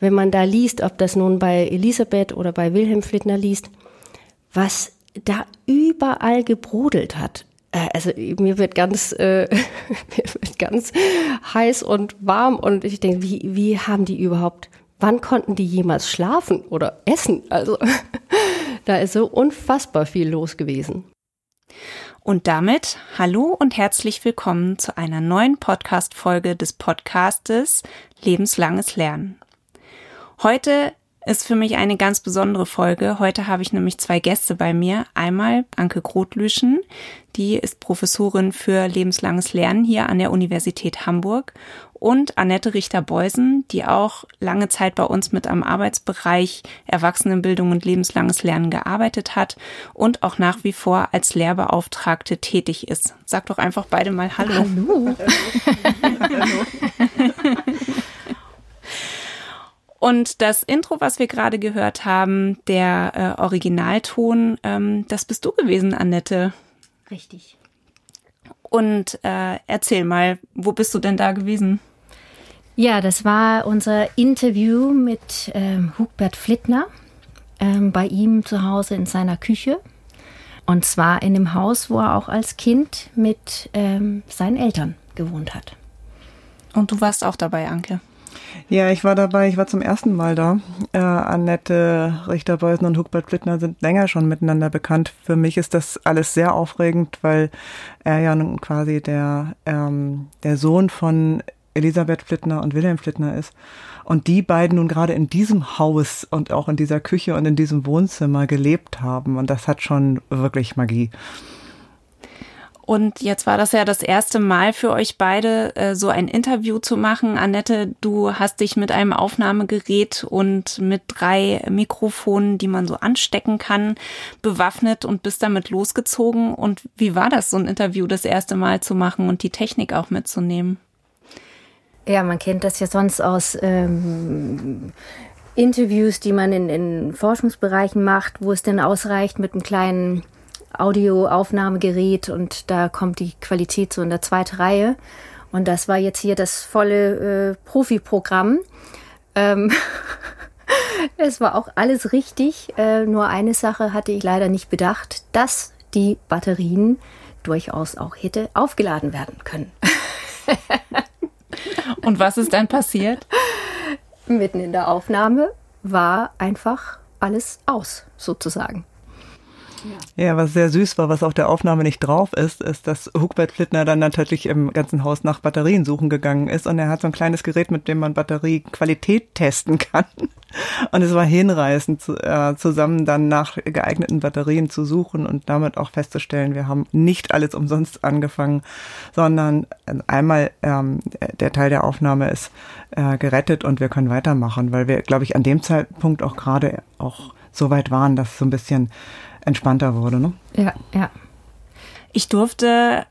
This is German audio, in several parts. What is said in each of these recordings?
wenn man da liest, ob das nun bei Elisabeth oder bei Wilhelm Flittner liest, was da überall gebrodelt hat. Äh, also mir wird ganz, äh, mir wird ganz heiß und warm und ich denke, wie, wie haben die überhaupt, wann konnten die jemals schlafen oder essen? Also da ist so unfassbar viel los gewesen. Und damit hallo und herzlich willkommen zu einer neuen Podcast-Folge des Podcastes Lebenslanges Lernen. Heute ist für mich eine ganz besondere Folge. Heute habe ich nämlich zwei Gäste bei mir. Einmal Anke Grotlüschen, die ist Professorin für lebenslanges Lernen hier an der Universität Hamburg und Annette Richter-Beusen, die auch lange Zeit bei uns mit am Arbeitsbereich Erwachsenenbildung und lebenslanges Lernen gearbeitet hat und auch nach wie vor als Lehrbeauftragte tätig ist. Sag doch einfach beide mal Hallo. Hallo. Hallo. Und das Intro, was wir gerade gehört haben, der äh, Originalton, ähm, das bist du gewesen, Annette. Richtig. Und äh, erzähl mal, wo bist du denn da gewesen? Ja, das war unser Interview mit ähm, Hugbert Flittner ähm, bei ihm zu Hause in seiner Küche. Und zwar in dem Haus, wo er auch als Kind mit ähm, seinen Eltern gewohnt hat. Und du warst auch dabei, Anke? Ja, ich war dabei, ich war zum ersten Mal da. Äh, Annette Richter-Beusen und Hugbert Flittner sind länger schon miteinander bekannt. Für mich ist das alles sehr aufregend, weil er ja nun quasi der, ähm, der Sohn von Elisabeth Flittner und Wilhelm Flittner ist. Und die beiden nun gerade in diesem Haus und auch in dieser Küche und in diesem Wohnzimmer gelebt haben. Und das hat schon wirklich Magie. Und jetzt war das ja das erste Mal für euch beide, äh, so ein Interview zu machen. Annette, du hast dich mit einem Aufnahmegerät und mit drei Mikrofonen, die man so anstecken kann, bewaffnet und bist damit losgezogen. Und wie war das, so ein Interview das erste Mal zu machen und die Technik auch mitzunehmen? Ja, man kennt das ja sonst aus ähm, Interviews, die man in, in Forschungsbereichen macht, wo es denn ausreicht mit einem kleinen Audioaufnahmegerät und da kommt die Qualität so in der zweiten Reihe. Und das war jetzt hier das volle äh, Profi-Programm. Ähm es war auch alles richtig. Äh, nur eine Sache hatte ich leider nicht bedacht, dass die Batterien durchaus auch hätte aufgeladen werden können. Und was ist dann passiert? Mitten in der Aufnahme war einfach alles aus, sozusagen. Ja. ja, was sehr süß war, was auf der Aufnahme nicht drauf ist, ist, dass Hugbert Flittner dann natürlich im ganzen Haus nach Batterien suchen gegangen ist und er hat so ein kleines Gerät, mit dem man Batteriequalität testen kann. Und es war hinreißend, äh, zusammen dann nach geeigneten Batterien zu suchen und damit auch festzustellen, wir haben nicht alles umsonst angefangen, sondern einmal ähm, der Teil der Aufnahme ist äh, gerettet und wir können weitermachen, weil wir, glaube ich, an dem Zeitpunkt auch gerade auch so weit waren, dass so ein bisschen entspannter wurde. Ne? Ja, ja. Ich durfte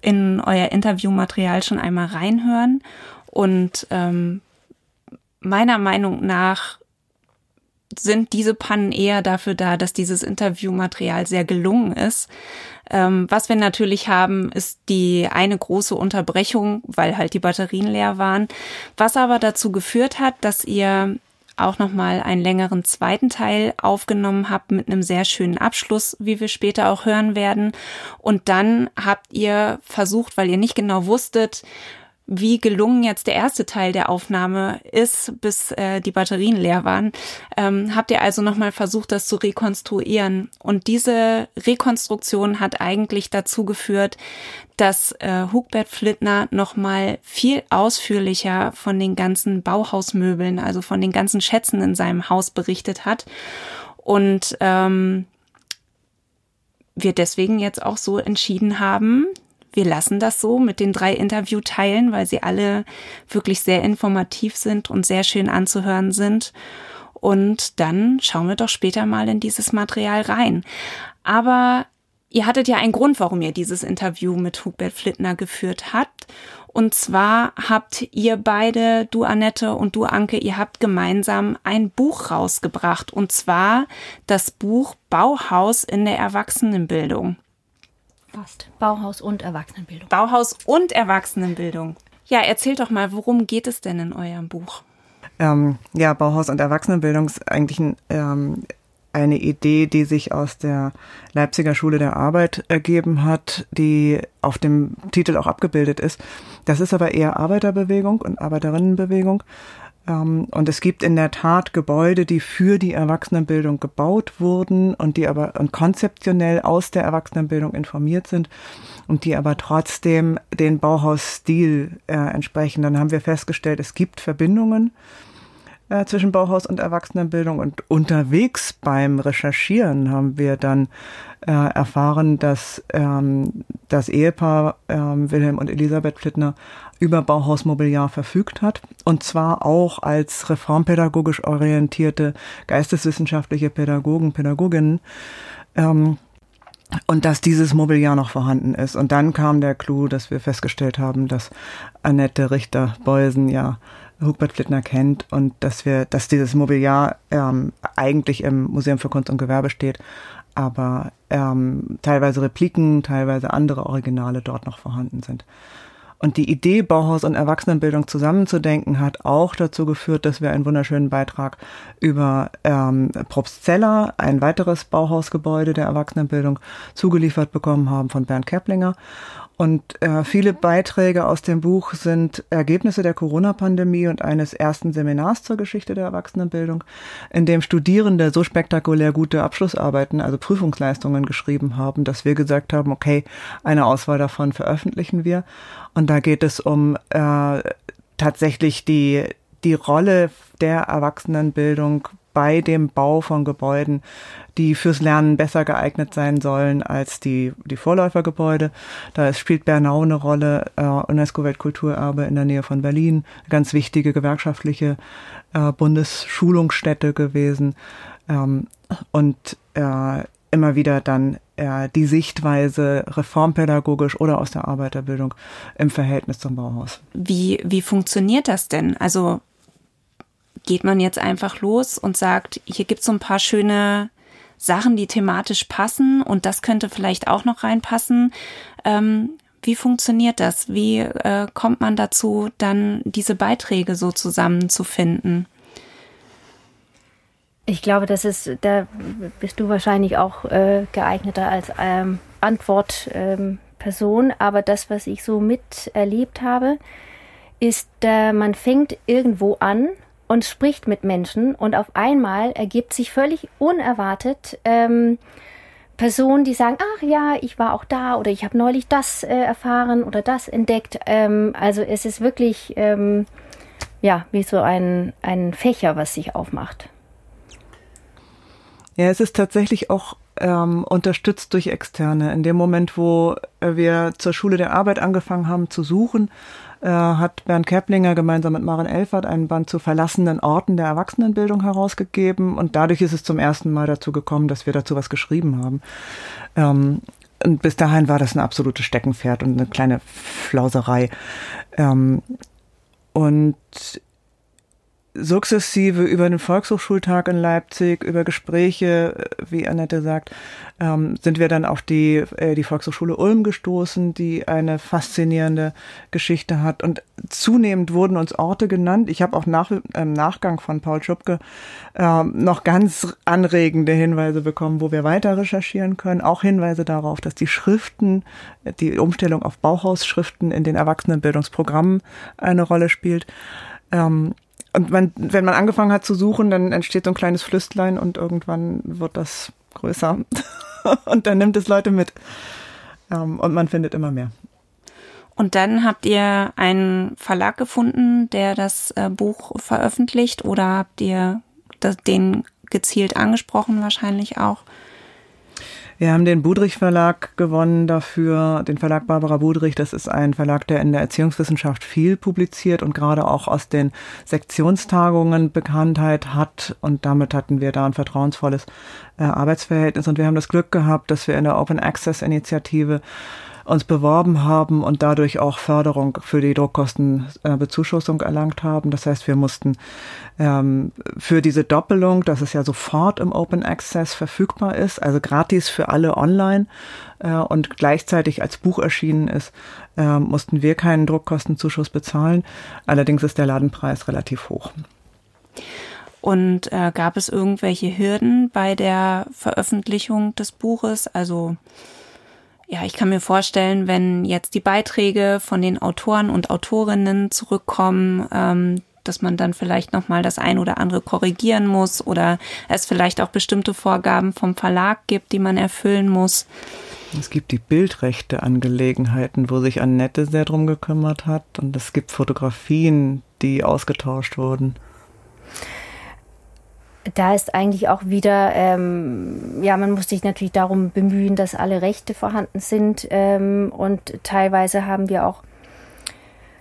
in euer Interviewmaterial schon einmal reinhören und ähm, meiner Meinung nach sind diese Pannen eher dafür da, dass dieses Interviewmaterial sehr gelungen ist. Ähm, was wir natürlich haben, ist die eine große Unterbrechung, weil halt die Batterien leer waren, was aber dazu geführt hat, dass ihr auch nochmal einen längeren zweiten Teil aufgenommen habt mit einem sehr schönen Abschluss, wie wir später auch hören werden. Und dann habt ihr versucht, weil ihr nicht genau wusstet, wie gelungen jetzt der erste Teil der Aufnahme ist, bis äh, die Batterien leer waren, ähm, habt ihr also nochmal versucht, das zu rekonstruieren. Und diese Rekonstruktion hat eigentlich dazu geführt, dass äh, Hugbert Flittner nochmal viel ausführlicher von den ganzen Bauhausmöbeln, also von den ganzen Schätzen in seinem Haus berichtet hat. Und ähm, wir deswegen jetzt auch so entschieden haben, wir lassen das so mit den drei Interviewteilen, weil sie alle wirklich sehr informativ sind und sehr schön anzuhören sind. Und dann schauen wir doch später mal in dieses Material rein. Aber ihr hattet ja einen Grund, warum ihr dieses Interview mit Hugbert Flittner geführt habt. Und zwar habt ihr beide, du Annette und du Anke, ihr habt gemeinsam ein Buch rausgebracht. Und zwar das Buch Bauhaus in der Erwachsenenbildung. Fast. Bauhaus und Erwachsenenbildung. Bauhaus und Erwachsenenbildung. Ja, erzählt doch mal, worum geht es denn in eurem Buch? Ähm, ja, Bauhaus und Erwachsenenbildung ist eigentlich ein, ähm, eine Idee, die sich aus der Leipziger Schule der Arbeit ergeben hat, die auf dem Titel auch abgebildet ist. Das ist aber eher Arbeiterbewegung und Arbeiterinnenbewegung. Ähm, und es gibt in der Tat Gebäude, die für die Erwachsenenbildung gebaut wurden und die aber konzeptionell aus der Erwachsenenbildung informiert sind und die aber trotzdem den Bauhausstil äh, entsprechen. Dann haben wir festgestellt, es gibt Verbindungen äh, zwischen Bauhaus und Erwachsenenbildung. Und unterwegs beim Recherchieren haben wir dann äh, erfahren, dass ähm, das Ehepaar ähm, Wilhelm und Elisabeth Flittner über Bauhausmobiliar verfügt hat. Und zwar auch als reformpädagogisch orientierte geisteswissenschaftliche Pädagogen, Pädagoginnen. Ähm, und dass dieses Mobiliar noch vorhanden ist. Und dann kam der Clou, dass wir festgestellt haben, dass Annette Richter-Beusen ja Hugbert Flittner kennt und dass wir, dass dieses Mobiliar ähm, eigentlich im Museum für Kunst und Gewerbe steht, aber ähm, teilweise Repliken, teilweise andere Originale dort noch vorhanden sind. Und die Idee, Bauhaus und Erwachsenenbildung zusammenzudenken, hat auch dazu geführt, dass wir einen wunderschönen Beitrag über ähm, Probstzeller, ein weiteres Bauhausgebäude der Erwachsenenbildung, zugeliefert bekommen haben von Bernd Keplinger. Und äh, viele Beiträge aus dem Buch sind Ergebnisse der Corona-Pandemie und eines ersten Seminars zur Geschichte der Erwachsenenbildung, in dem Studierende so spektakulär gute Abschlussarbeiten, also Prüfungsleistungen geschrieben haben, dass wir gesagt haben, okay, eine Auswahl davon veröffentlichen wir. Und da geht es um äh, tatsächlich die, die Rolle der Erwachsenenbildung bei dem Bau von Gebäuden, die fürs Lernen besser geeignet sein sollen als die, die Vorläufergebäude. Da spielt Bernau eine Rolle, äh, UNESCO-Weltkulturerbe in der Nähe von Berlin, eine ganz wichtige gewerkschaftliche äh, Bundesschulungsstätte gewesen. Ähm, und äh, immer wieder dann äh, die Sichtweise reformpädagogisch oder aus der Arbeiterbildung im Verhältnis zum Bauhaus. Wie, wie funktioniert das denn? Also geht man jetzt einfach los und sagt, hier gibt's so ein paar schöne Sachen, die thematisch passen und das könnte vielleicht auch noch reinpassen. Ähm, wie funktioniert das? Wie äh, kommt man dazu, dann diese Beiträge so zusammenzufinden? Ich glaube, das ist, da bist du wahrscheinlich auch äh, geeigneter als ähm, Antwortperson. Ähm, aber das, was ich so miterlebt habe, ist, äh, man fängt irgendwo an und spricht mit Menschen und auf einmal ergibt sich völlig unerwartet ähm, Personen, die sagen, ach ja, ich war auch da oder ich habe neulich das äh, erfahren oder das entdeckt. Ähm, also es ist wirklich ähm, ja wie so ein, ein Fächer, was sich aufmacht. Ja, es ist tatsächlich auch ähm, unterstützt durch Externe. In dem Moment, wo wir zur Schule der Arbeit angefangen haben zu suchen, äh, hat Bernd Keplinger gemeinsam mit Maren Elfert einen Band zu verlassenen Orten der Erwachsenenbildung herausgegeben und dadurch ist es zum ersten Mal dazu gekommen, dass wir dazu was geschrieben haben. Ähm, und bis dahin war das ein absolutes Steckenpferd und eine kleine Flauserei. Ähm, und sukzessive über den Volkshochschultag in Leipzig, über Gespräche, äh, wie Annette sagt, ähm, sind wir dann auf die, äh, die Volkshochschule Ulm gestoßen, die eine faszinierende Geschichte hat. Und zunehmend wurden uns Orte genannt. Ich habe auch nach, im Nachgang von Paul Schupke äh, noch ganz anregende Hinweise bekommen, wo wir weiter recherchieren können. Auch Hinweise darauf, dass die Schriften, die Umstellung auf Bauhausschriften in den Erwachsenenbildungsprogrammen eine Rolle spielt. Ähm, und man, wenn man angefangen hat zu suchen, dann entsteht so ein kleines Flüstlein und irgendwann wird das größer. und dann nimmt es Leute mit. Ähm, und man findet immer mehr. Und dann habt ihr einen Verlag gefunden, der das äh, Buch veröffentlicht oder habt ihr den gezielt angesprochen wahrscheinlich auch? Wir haben den Budrich Verlag gewonnen dafür, den Verlag Barbara Budrich. Das ist ein Verlag, der in der Erziehungswissenschaft viel publiziert und gerade auch aus den Sektionstagungen Bekanntheit hat. Und damit hatten wir da ein vertrauensvolles äh, Arbeitsverhältnis. Und wir haben das Glück gehabt, dass wir in der Open Access Initiative uns beworben haben und dadurch auch Förderung für die Druckkostenbezuschussung äh, erlangt haben. Das heißt, wir mussten ähm, für diese Doppelung, dass es ja sofort im Open Access verfügbar ist, also gratis für alle online äh, und gleichzeitig als Buch erschienen ist, äh, mussten wir keinen Druckkostenzuschuss bezahlen. Allerdings ist der Ladenpreis relativ hoch. Und äh, gab es irgendwelche Hürden bei der Veröffentlichung des Buches? Also ja, ich kann mir vorstellen, wenn jetzt die Beiträge von den Autoren und Autorinnen zurückkommen, ähm, dass man dann vielleicht noch mal das ein oder andere korrigieren muss oder es vielleicht auch bestimmte Vorgaben vom Verlag gibt, die man erfüllen muss. Es gibt die Bildrechte Angelegenheiten, wo sich Annette sehr drum gekümmert hat und es gibt Fotografien, die ausgetauscht wurden da ist eigentlich auch wieder, ähm, ja, man muss sich natürlich darum bemühen, dass alle Rechte vorhanden sind. Ähm, und teilweise haben wir auch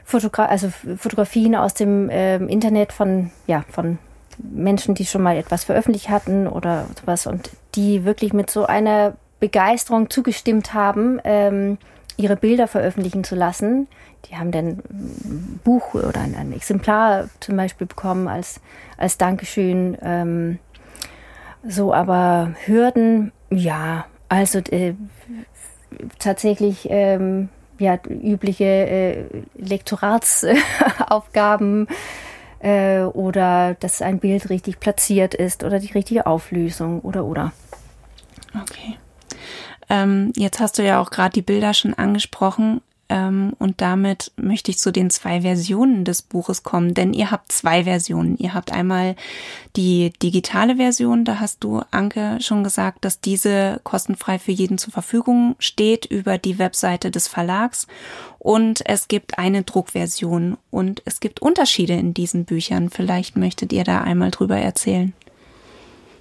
Fotogra also Fotografien aus dem ähm, Internet von, ja, von Menschen, die schon mal etwas veröffentlicht hatten oder sowas und die wirklich mit so einer Begeisterung zugestimmt haben, ähm, ihre Bilder veröffentlichen zu lassen. Die haben dann ein Buch oder ein, Exemplar zum Beispiel bekommen als, als Dankeschön. Ähm, so, aber Hürden, ja, also äh, tatsächlich ähm, ja, übliche äh, Lektoratsaufgaben äh, oder dass ein Bild richtig platziert ist oder die richtige Auflösung oder oder. Okay. Ähm, jetzt hast du ja auch gerade die Bilder schon angesprochen. Ähm, und damit möchte ich zu den zwei Versionen des Buches kommen, denn ihr habt zwei Versionen. Ihr habt einmal die digitale Version, da hast du, Anke, schon gesagt, dass diese kostenfrei für jeden zur Verfügung steht über die Webseite des Verlags. Und es gibt eine Druckversion und es gibt Unterschiede in diesen Büchern. Vielleicht möchtet ihr da einmal drüber erzählen.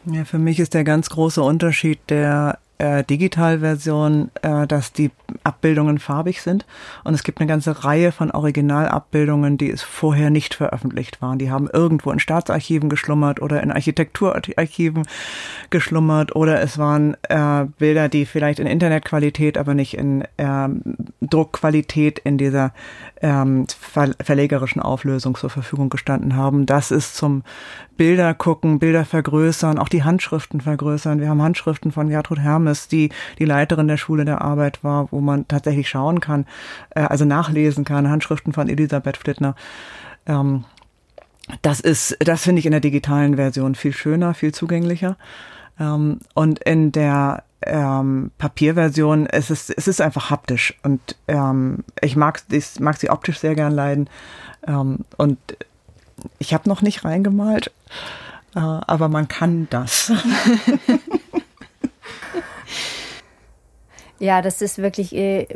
Ja, für mich ist der ganz große Unterschied der äh, Digitalversion, äh, dass die Abbildungen farbig sind. Und es gibt eine ganze Reihe von Originalabbildungen, die es vorher nicht veröffentlicht waren. Die haben irgendwo in Staatsarchiven geschlummert oder in Architekturarchiven geschlummert oder es waren äh, Bilder, die vielleicht in Internetqualität, aber nicht in ähm, Druckqualität in dieser ähm, ver verlegerischen Auflösung zur Verfügung gestanden haben. Das ist zum Bilder gucken, Bilder vergrößern, auch die Handschriften vergrößern. Wir haben Handschriften von Gertrud Hermes, die die Leiterin der Schule der Arbeit war, wo man tatsächlich schauen kann, äh, also nachlesen kann, Handschriften von Elisabeth Flittner. Ähm, das ist, das finde ich in der digitalen Version viel schöner, viel zugänglicher. Ähm, und in der ähm, Papierversion, es ist, es ist einfach haptisch und ähm, ich mag, ich mag sie optisch sehr gern leiden. Ähm, und ich habe noch nicht reingemalt, äh, aber man kann das. Ja, das ist wirklich, äh,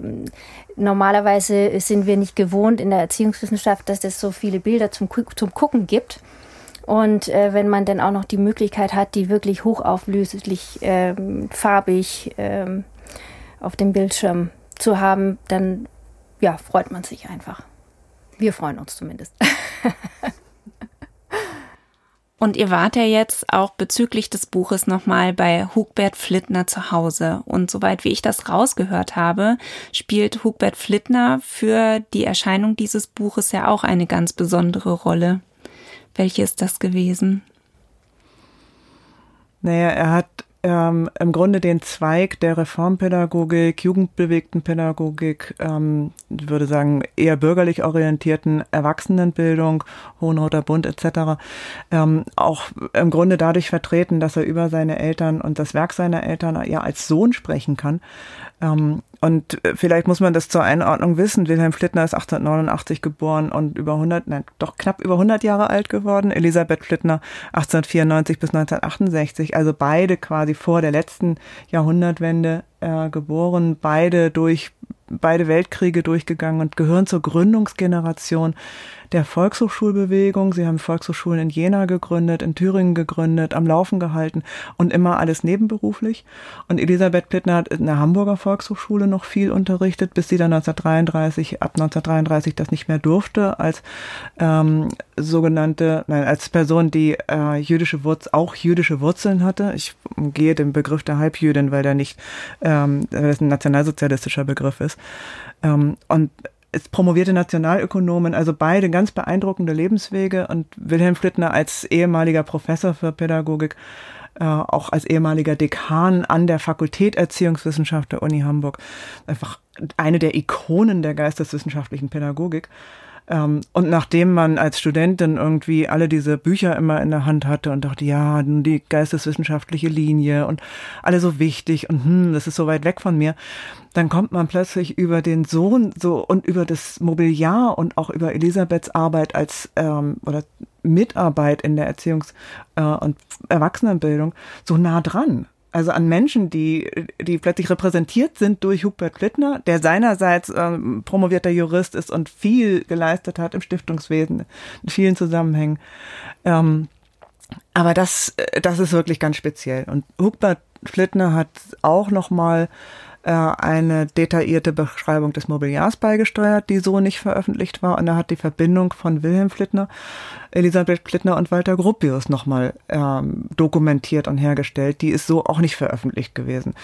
normalerweise sind wir nicht gewohnt in der Erziehungswissenschaft, dass es so viele Bilder zum, zum Gucken gibt. Und äh, wenn man dann auch noch die Möglichkeit hat, die wirklich hochauflöslich, ähm, farbig ähm, auf dem Bildschirm zu haben, dann ja, freut man sich einfach. Wir freuen uns zumindest. Und ihr wart ja jetzt auch bezüglich des Buches nochmal bei Hugbert Flittner zu Hause. Und soweit wie ich das rausgehört habe, spielt Hugbert Flittner für die Erscheinung dieses Buches ja auch eine ganz besondere Rolle. Welche ist das gewesen? Naja, er hat ähm, im Grunde den Zweig der Reformpädagogik, jugendbewegten Pädagogik, ähm, würde sagen eher bürgerlich orientierten Erwachsenenbildung, Hohenroter Bund etc. Ähm, auch im Grunde dadurch vertreten, dass er über seine Eltern und das Werk seiner Eltern ja als Sohn sprechen kann. Ähm, und äh, vielleicht muss man das zur Einordnung wissen. Wilhelm Flittner ist 1889 geboren und über 100, nein, doch knapp über 100 Jahre alt geworden. Elisabeth Flittner 1894 bis 1968, also beide quasi vor der letzten Jahrhundertwende äh, geboren, beide durch beide Weltkriege durchgegangen und gehören zur Gründungsgeneration der Volkshochschulbewegung. Sie haben Volkshochschulen in Jena gegründet, in Thüringen gegründet, am Laufen gehalten und immer alles nebenberuflich. Und Elisabeth Plittner hat in der Hamburger Volkshochschule noch viel unterrichtet, bis sie dann 1933, ab 1933 das nicht mehr durfte, als ähm, sogenannte, nein, als Person, die äh, jüdische Wurz, auch jüdische Wurzeln hatte. Ich gehe den Begriff der Halbjüdin, weil der nicht, ähm, weil das ein nationalsozialistischer Begriff ist. Ähm, und ist promovierte Nationalökonomin, also beide ganz beeindruckende Lebenswege und Wilhelm Flittner als ehemaliger Professor für Pädagogik, äh, auch als ehemaliger Dekan an der Fakultät Erziehungswissenschaft der Uni Hamburg, einfach eine der Ikonen der geisteswissenschaftlichen Pädagogik. Ähm, und nachdem man als Studentin irgendwie alle diese Bücher immer in der Hand hatte und dachte, ja, die geisteswissenschaftliche Linie und alle so wichtig und hm, das ist so weit weg von mir, dann kommt man plötzlich über den Sohn so und über das Mobiliar und auch über Elisabeths Arbeit als ähm, oder Mitarbeit in der Erziehungs- äh, und Erwachsenenbildung so nah dran also an Menschen, die, die plötzlich repräsentiert sind durch Hubert Plittner, der seinerseits ähm, promovierter Jurist ist und viel geleistet hat im Stiftungswesen, in vielen Zusammenhängen. Ähm, aber das, das ist wirklich ganz speziell. Und Hubert Plittner hat auch nochmal äh, eine detaillierte Beschreibung des Mobiliars beigesteuert, die so nicht veröffentlicht war. Und er hat die Verbindung von Wilhelm Flittner, Elisabeth Flittner und Walter Gropius nochmal ähm, dokumentiert und hergestellt. Die ist so auch nicht veröffentlicht gewesen.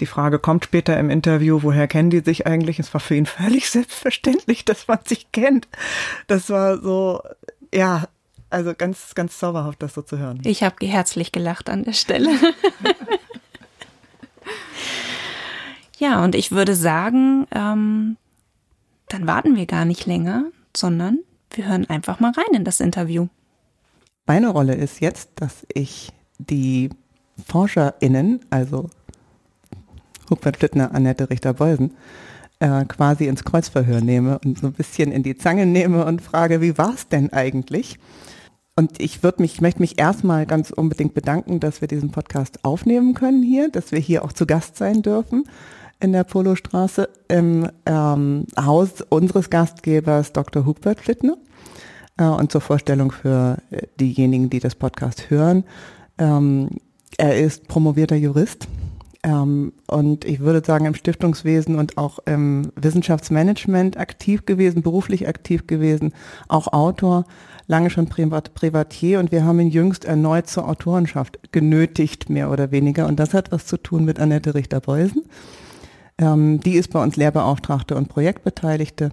Die Frage kommt später im Interview, woher kennen die sich eigentlich? Es war für ihn völlig selbstverständlich, dass man sich kennt. Das war so, ja, also ganz, ganz zauberhaft, das so zu hören. Ich habe herzlich gelacht an der Stelle. Ja, und ich würde sagen, ähm, dann warten wir gar nicht länger, sondern wir hören einfach mal rein in das Interview. Meine Rolle ist jetzt, dass ich die ForscherInnen, also Hubert Flittner, Annette Richter-Beusen, äh, quasi ins Kreuzverhör nehme und so ein bisschen in die Zange nehme und frage, wie war es denn eigentlich? Und ich würde mich, ich möchte mich erstmal ganz unbedingt bedanken, dass wir diesen Podcast aufnehmen können hier, dass wir hier auch zu Gast sein dürfen in der Polostraße im ähm, Haus unseres Gastgebers Dr. Hubert Flittner. Äh, und zur Vorstellung für äh, diejenigen, die das Podcast hören. Ähm, er ist promovierter Jurist ähm, und ich würde sagen im Stiftungswesen und auch im Wissenschaftsmanagement aktiv gewesen, beruflich aktiv gewesen, auch Autor, lange schon Privat Privatier und wir haben ihn jüngst erneut zur Autorenschaft genötigt, mehr oder weniger. Und das hat was zu tun mit Annette Richter-Beusen. Ähm, die ist bei uns Lehrbeauftragte und Projektbeteiligte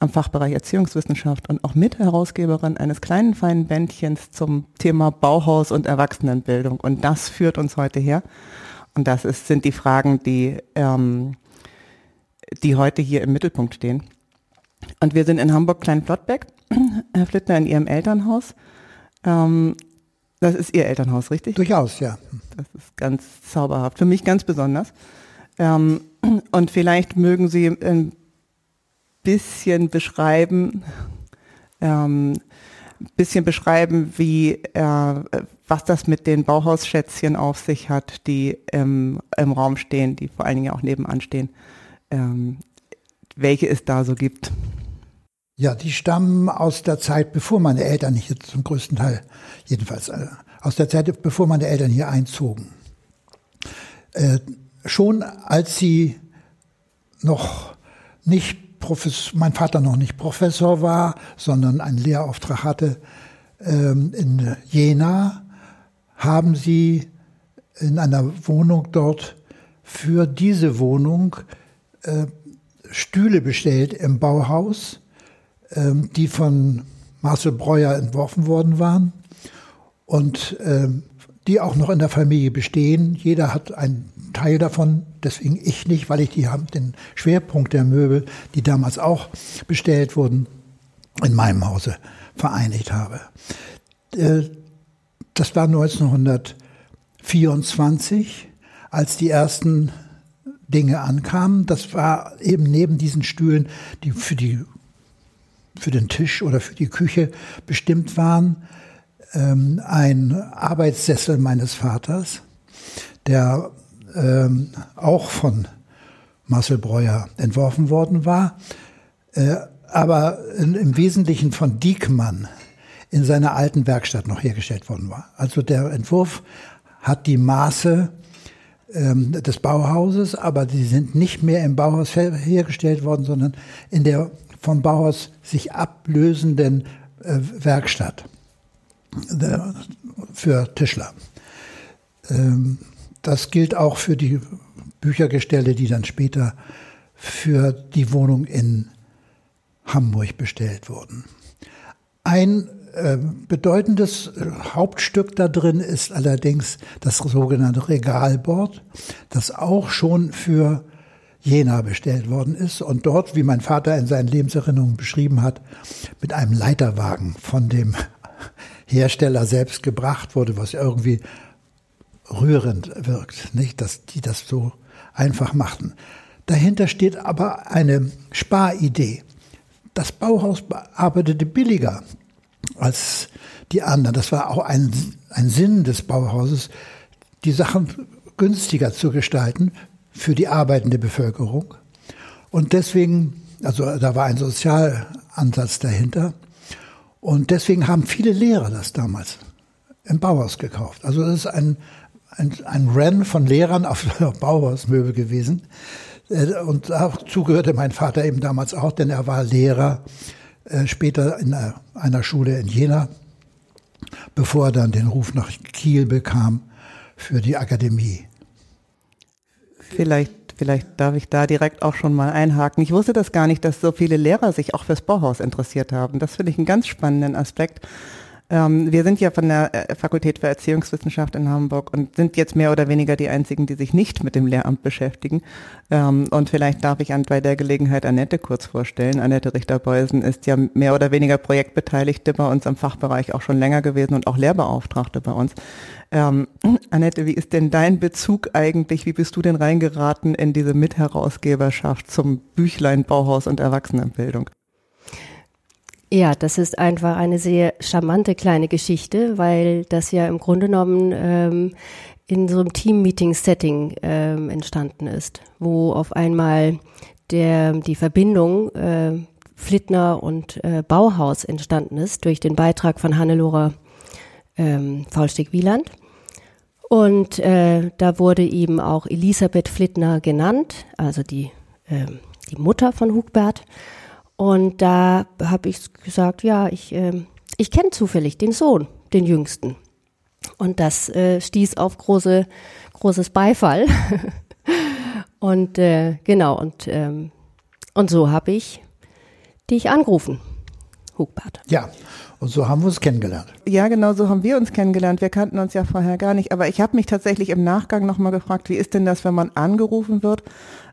am Fachbereich Erziehungswissenschaft und auch Mitherausgeberin eines kleinen feinen Bändchens zum Thema Bauhaus und Erwachsenenbildung. Und das führt uns heute her. Und das ist, sind die Fragen, die, ähm, die heute hier im Mittelpunkt stehen. Und wir sind in Hamburg Klein-Flottbeck, Herr Flittner in Ihrem Elternhaus. Ähm, das ist Ihr Elternhaus, richtig? Durchaus, ja. Das ist ganz zauberhaft. Für mich ganz besonders. Ähm, und vielleicht mögen Sie ein bisschen beschreiben, ähm, bisschen beschreiben, wie äh, was das mit den Bauhausschätzchen auf sich hat, die im, im Raum stehen, die vor allen Dingen auch nebenan stehen, ähm, welche es da so gibt. Ja, die stammen aus der Zeit, bevor meine Eltern hier zum größten Teil, jedenfalls äh, aus der Zeit, bevor meine Eltern hier einzogen. Äh, schon als sie noch nicht Professor, mein Vater noch nicht Professor war, sondern einen Lehrauftrag hatte ähm, in Jena, haben sie in einer Wohnung dort für diese Wohnung äh, Stühle bestellt im Bauhaus, ähm, die von Marcel Breuer entworfen worden waren. Und ähm, die auch noch in der Familie bestehen. Jeder hat einen Teil davon, deswegen ich nicht, weil ich die haben den Schwerpunkt der Möbel, die damals auch bestellt wurden, in meinem Hause vereinigt habe. Äh, das war 1924, als die ersten Dinge ankamen. Das war eben neben diesen Stühlen, die für die für den Tisch oder für die Küche bestimmt waren, ähm, ein Arbeitssessel meines Vaters, der ähm, auch von Marcel Breuer entworfen worden war, äh, aber in, im Wesentlichen von Diekmann in seiner alten Werkstatt noch hergestellt worden war. Also der Entwurf hat die Maße ähm, des Bauhauses, aber die sind nicht mehr im Bauhaus hergestellt worden, sondern in der vom Bauhaus sich ablösenden äh, Werkstatt für Tischler. Ähm, das gilt auch für die Büchergestelle, die dann später für die Wohnung in Hamburg bestellt wurden. Ein äh, bedeutendes Hauptstück da drin ist allerdings das sogenannte Regalbord, das auch schon für Jena bestellt worden ist und dort, wie mein Vater in seinen Lebenserinnerungen beschrieben hat, mit einem Leiterwagen von dem Hersteller selbst gebracht wurde, was irgendwie rührend wirkt, nicht, dass die das so einfach machten. Dahinter steht aber eine Sparidee. Das Bauhaus arbeitete billiger als die anderen. Das war auch ein, ein Sinn des Bauhauses, die Sachen günstiger zu gestalten für die arbeitende Bevölkerung. Und deswegen, also da war ein Sozialansatz dahinter. Und deswegen haben viele Lehrer das damals im Bauhaus gekauft. Also das ist ein, ein, ein Rennen von Lehrern auf Bauhausmöbel gewesen. Äh, und dazu gehörte mein Vater eben damals auch, denn er war Lehrer äh, später in einer Schule in Jena, bevor er dann den Ruf nach Kiel bekam für die Akademie. Vielleicht, vielleicht darf ich da direkt auch schon mal einhaken. Ich wusste das gar nicht, dass so viele Lehrer sich auch fürs Bauhaus interessiert haben. Das finde ich einen ganz spannenden Aspekt. Ähm, wir sind ja von der äh, Fakultät für Erziehungswissenschaft in Hamburg und sind jetzt mehr oder weniger die einzigen, die sich nicht mit dem Lehramt beschäftigen. Ähm, und vielleicht darf ich an, bei der Gelegenheit Annette kurz vorstellen. Annette Richter-Beusen ist ja mehr oder weniger Projektbeteiligte bei uns am Fachbereich auch schon länger gewesen und auch Lehrbeauftragte bei uns. Ähm, Annette, wie ist denn dein Bezug eigentlich? Wie bist du denn reingeraten in diese Mitherausgeberschaft zum Büchlein Bauhaus und Erwachsenenbildung? Ja, das ist einfach eine sehr charmante kleine Geschichte, weil das ja im Grunde genommen ähm, in so einem Team-Meeting-Setting ähm, entstanden ist, wo auf einmal der, die Verbindung äh, Flittner und äh, Bauhaus entstanden ist durch den Beitrag von Hannelore ähm, Faulsteg-Wieland. Und äh, da wurde eben auch Elisabeth Flittner genannt, also die, äh, die Mutter von Hugbert. Und da habe ich gesagt, ja, ich, äh, ich kenne zufällig den Sohn, den jüngsten. Und das äh, stieß auf große, großes Beifall. und äh, genau, und, ähm, und so habe ich dich angerufen, Hugbert. Ja, und so haben wir uns kennengelernt. Ja, genau, so haben wir uns kennengelernt. Wir kannten uns ja vorher gar nicht. Aber ich habe mich tatsächlich im Nachgang nochmal gefragt, wie ist denn das, wenn man angerufen wird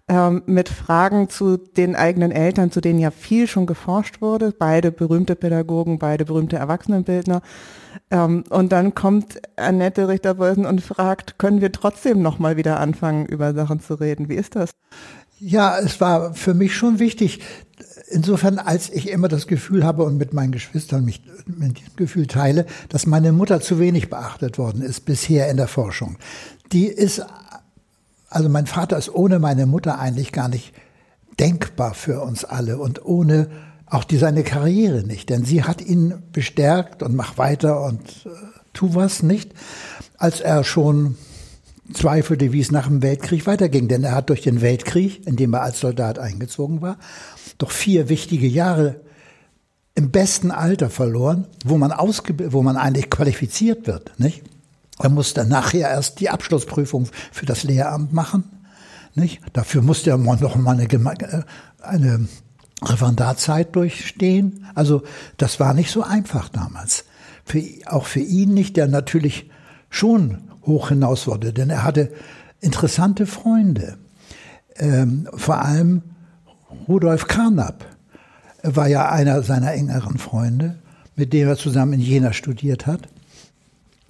ähm, mit Fragen zu den eigenen Eltern, zu denen ja viel schon geforscht wurde, beide berühmte Pädagogen, beide berühmte Erwachsenenbildner. Ähm, und dann kommt Annette Richter-Beusen und fragt, können wir trotzdem nochmal wieder anfangen, über Sachen zu reden? Wie ist das? Ja, es war für mich schon wichtig. Insofern, als ich immer das Gefühl habe und mit meinen Geschwistern mich mit diesem Gefühl teile, dass meine Mutter zu wenig beachtet worden ist bisher in der Forschung. Die ist also mein Vater ist ohne meine Mutter eigentlich gar nicht denkbar für uns alle und ohne auch die seine Karriere nicht, denn sie hat ihn bestärkt und mach weiter und äh, tu was nicht, als er schon zweifelte, wie es nach dem Weltkrieg weiterging, denn er hat durch den Weltkrieg, in dem er als Soldat eingezogen war, doch vier wichtige Jahre im besten Alter verloren, wo man ausgebildet, wo man eigentlich qualifiziert wird, nicht? Er musste nachher erst die Abschlussprüfung für das Lehramt machen. Nicht? Dafür musste er noch mal eine, äh, eine Referendarzeit durchstehen. Also das war nicht so einfach damals. Für, auch für ihn nicht, der natürlich schon hoch hinaus wurde, denn er hatte interessante Freunde. Ähm, vor allem Rudolf Carnap war ja einer seiner engeren Freunde, mit dem er zusammen in Jena studiert hat.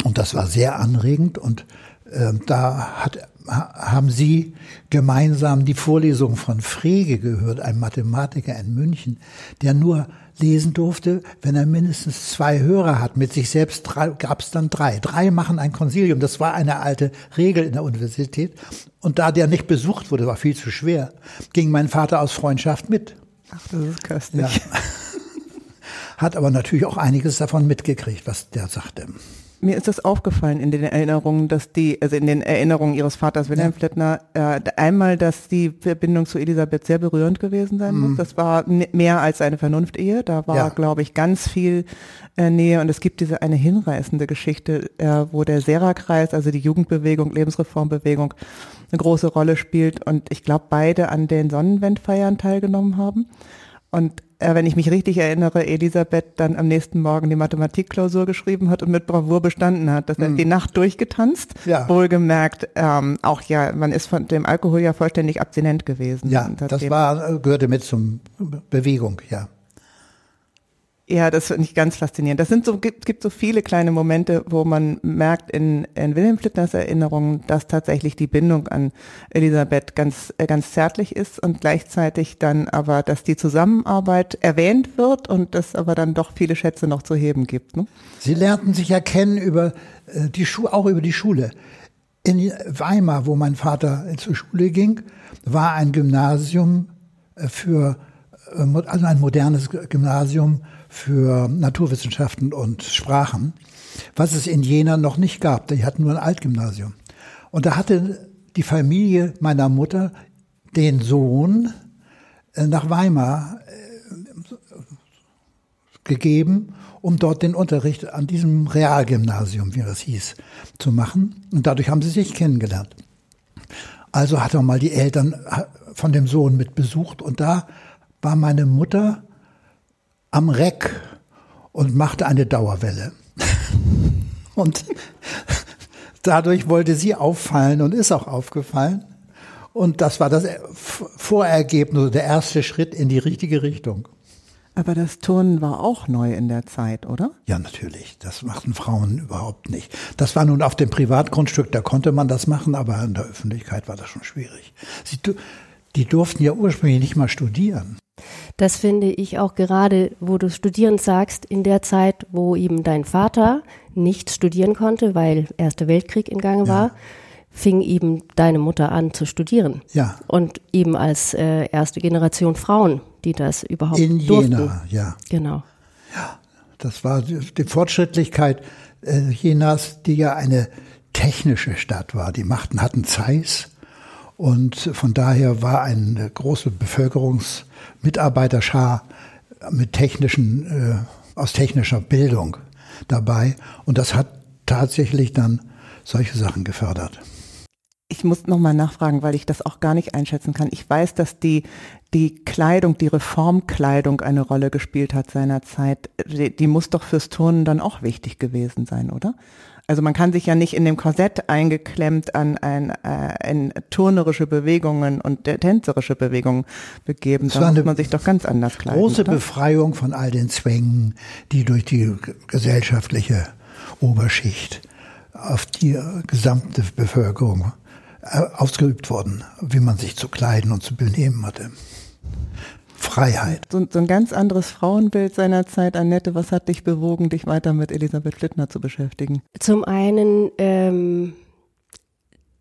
Und das war sehr anregend und äh, da hat, haben Sie gemeinsam die Vorlesung von Frege gehört, einem Mathematiker in München, der nur lesen durfte, wenn er mindestens zwei Hörer hat. Mit sich selbst gab es dann drei. Drei machen ein Konsilium. Das war eine alte Regel in der Universität. Und da der nicht besucht wurde, war viel zu schwer, ging mein Vater aus Freundschaft mit. Ach, das ist köstlich. Ja. Hat aber natürlich auch einiges davon mitgekriegt, was der sagte. Mir ist das aufgefallen in den Erinnerungen, dass die, also in den Erinnerungen ihres Vaters Wilhelm ja. Flettner, äh, einmal, dass die Verbindung zu Elisabeth sehr berührend gewesen sein muss. Mhm. Das war mehr als eine Vernunftehe. Da war, ja. glaube ich, ganz viel äh, Nähe. Und es gibt diese eine hinreißende Geschichte, äh, wo der Sera-Kreis, also die Jugendbewegung, Lebensreformbewegung, eine große Rolle spielt. Und ich glaube, beide an den Sonnenwendfeiern teilgenommen haben. Und wenn ich mich richtig erinnere, Elisabeth dann am nächsten Morgen die Mathematikklausur geschrieben hat und mit Bravour bestanden hat. Das heißt, mhm. die Nacht durchgetanzt, ja. wohlgemerkt, ähm, auch ja, man ist von dem Alkohol ja vollständig abstinent gewesen. Ja, das war, gehörte mit zum Bewegung, ja. Ja, das finde ich ganz faszinierend. Das sind so, gibt, gibt so viele kleine Momente, wo man merkt in, in Wilhelm Flittners Erinnerungen, dass tatsächlich die Bindung an Elisabeth ganz, äh, ganz zärtlich ist und gleichzeitig dann aber, dass die Zusammenarbeit erwähnt wird und dass aber dann doch viele Schätze noch zu heben gibt. Ne? Sie lernten sich ja kennen über äh, die Schule, auch über die Schule. In Weimar, wo mein Vater zur Schule ging, war ein Gymnasium äh, für, also ein modernes Gymnasium für Naturwissenschaften und Sprachen, was es in Jena noch nicht gab. Die hatten nur ein Altgymnasium. Und da hatte die Familie meiner Mutter den Sohn äh, nach Weimar äh, gegeben, um dort den Unterricht an diesem Realgymnasium, wie das hieß, zu machen. Und dadurch haben sie sich kennengelernt. Also hat er mal die Eltern äh, von dem Sohn mit besucht und da war meine Mutter am Reck und machte eine Dauerwelle. und dadurch wollte sie auffallen und ist auch aufgefallen. Und das war das Vorergebnis, der erste Schritt in die richtige Richtung. Aber das Turnen war auch neu in der Zeit, oder? Ja, natürlich. Das machten Frauen überhaupt nicht. Das war nun auf dem Privatgrundstück, da konnte man das machen, aber in der Öffentlichkeit war das schon schwierig. Sie, die durften ja ursprünglich nicht mal studieren. Das finde ich auch gerade, wo du studieren sagst, in der Zeit, wo eben dein Vater nicht studieren konnte, weil Erster Weltkrieg in Gange ja. war, fing eben deine Mutter an zu studieren. Ja. Und eben als äh, erste Generation Frauen, die das überhaupt in durften. Jena, ja. Genau. Ja, das war die Fortschrittlichkeit äh, Jenas, die ja eine technische Stadt war. Die machten hatten Zeiss und von daher war eine große Bevölkerungsmitarbeiterschar mit technischen, äh, aus technischer Bildung dabei. Und das hat tatsächlich dann solche Sachen gefördert. Ich muss nochmal nachfragen, weil ich das auch gar nicht einschätzen kann. Ich weiß, dass die, die Kleidung, die Reformkleidung eine Rolle gespielt hat seinerzeit. Die, die muss doch fürs Turnen dann auch wichtig gewesen sein, oder? Also man kann sich ja nicht in dem Korsett eingeklemmt an ein, äh, in turnerische Bewegungen und tänzerische Bewegungen begeben. Da muss man sich doch ganz anders kleiden. Große oder? Befreiung von all den Zwängen, die durch die gesellschaftliche Oberschicht auf die gesamte Bevölkerung äh, ausgeübt wurden, wie man sich zu kleiden und zu benehmen hatte. Freiheit. So, so, ein ganz anderes Frauenbild seiner Zeit. Annette, was hat dich bewogen, dich weiter mit Elisabeth Flittner zu beschäftigen? Zum einen ähm,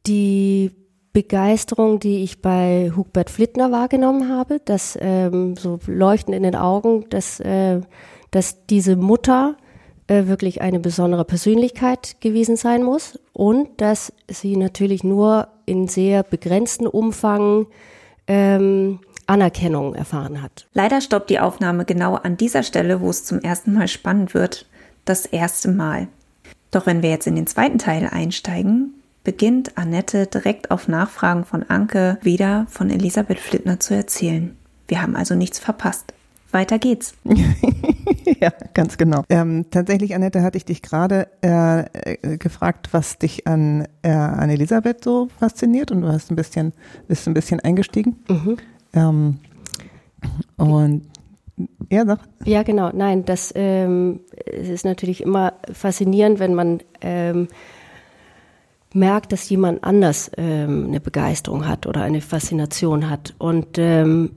die Begeisterung, die ich bei Hugbert Flittner wahrgenommen habe, das ähm, so Leuchten in den Augen, dass, äh, dass diese Mutter äh, wirklich eine besondere Persönlichkeit gewesen sein muss und dass sie natürlich nur in sehr begrenzten Umfang ähm, Anerkennung erfahren hat. Leider stoppt die Aufnahme genau an dieser Stelle, wo es zum ersten Mal spannend wird, das erste Mal. Doch wenn wir jetzt in den zweiten Teil einsteigen, beginnt Annette direkt auf Nachfragen von Anke wieder von Elisabeth Flittner zu erzählen. Wir haben also nichts verpasst. Weiter geht's. ja, ganz genau. Ähm, tatsächlich, Annette, hatte ich dich gerade äh, äh, gefragt, was dich an, äh, an Elisabeth so fasziniert und du hast ein bisschen, bist ein bisschen eingestiegen. Mhm. Ähm, und ja, doch. Ja, genau. Nein, das ähm, ist natürlich immer faszinierend, wenn man ähm, merkt, dass jemand anders ähm, eine Begeisterung hat oder eine Faszination hat. Und ähm,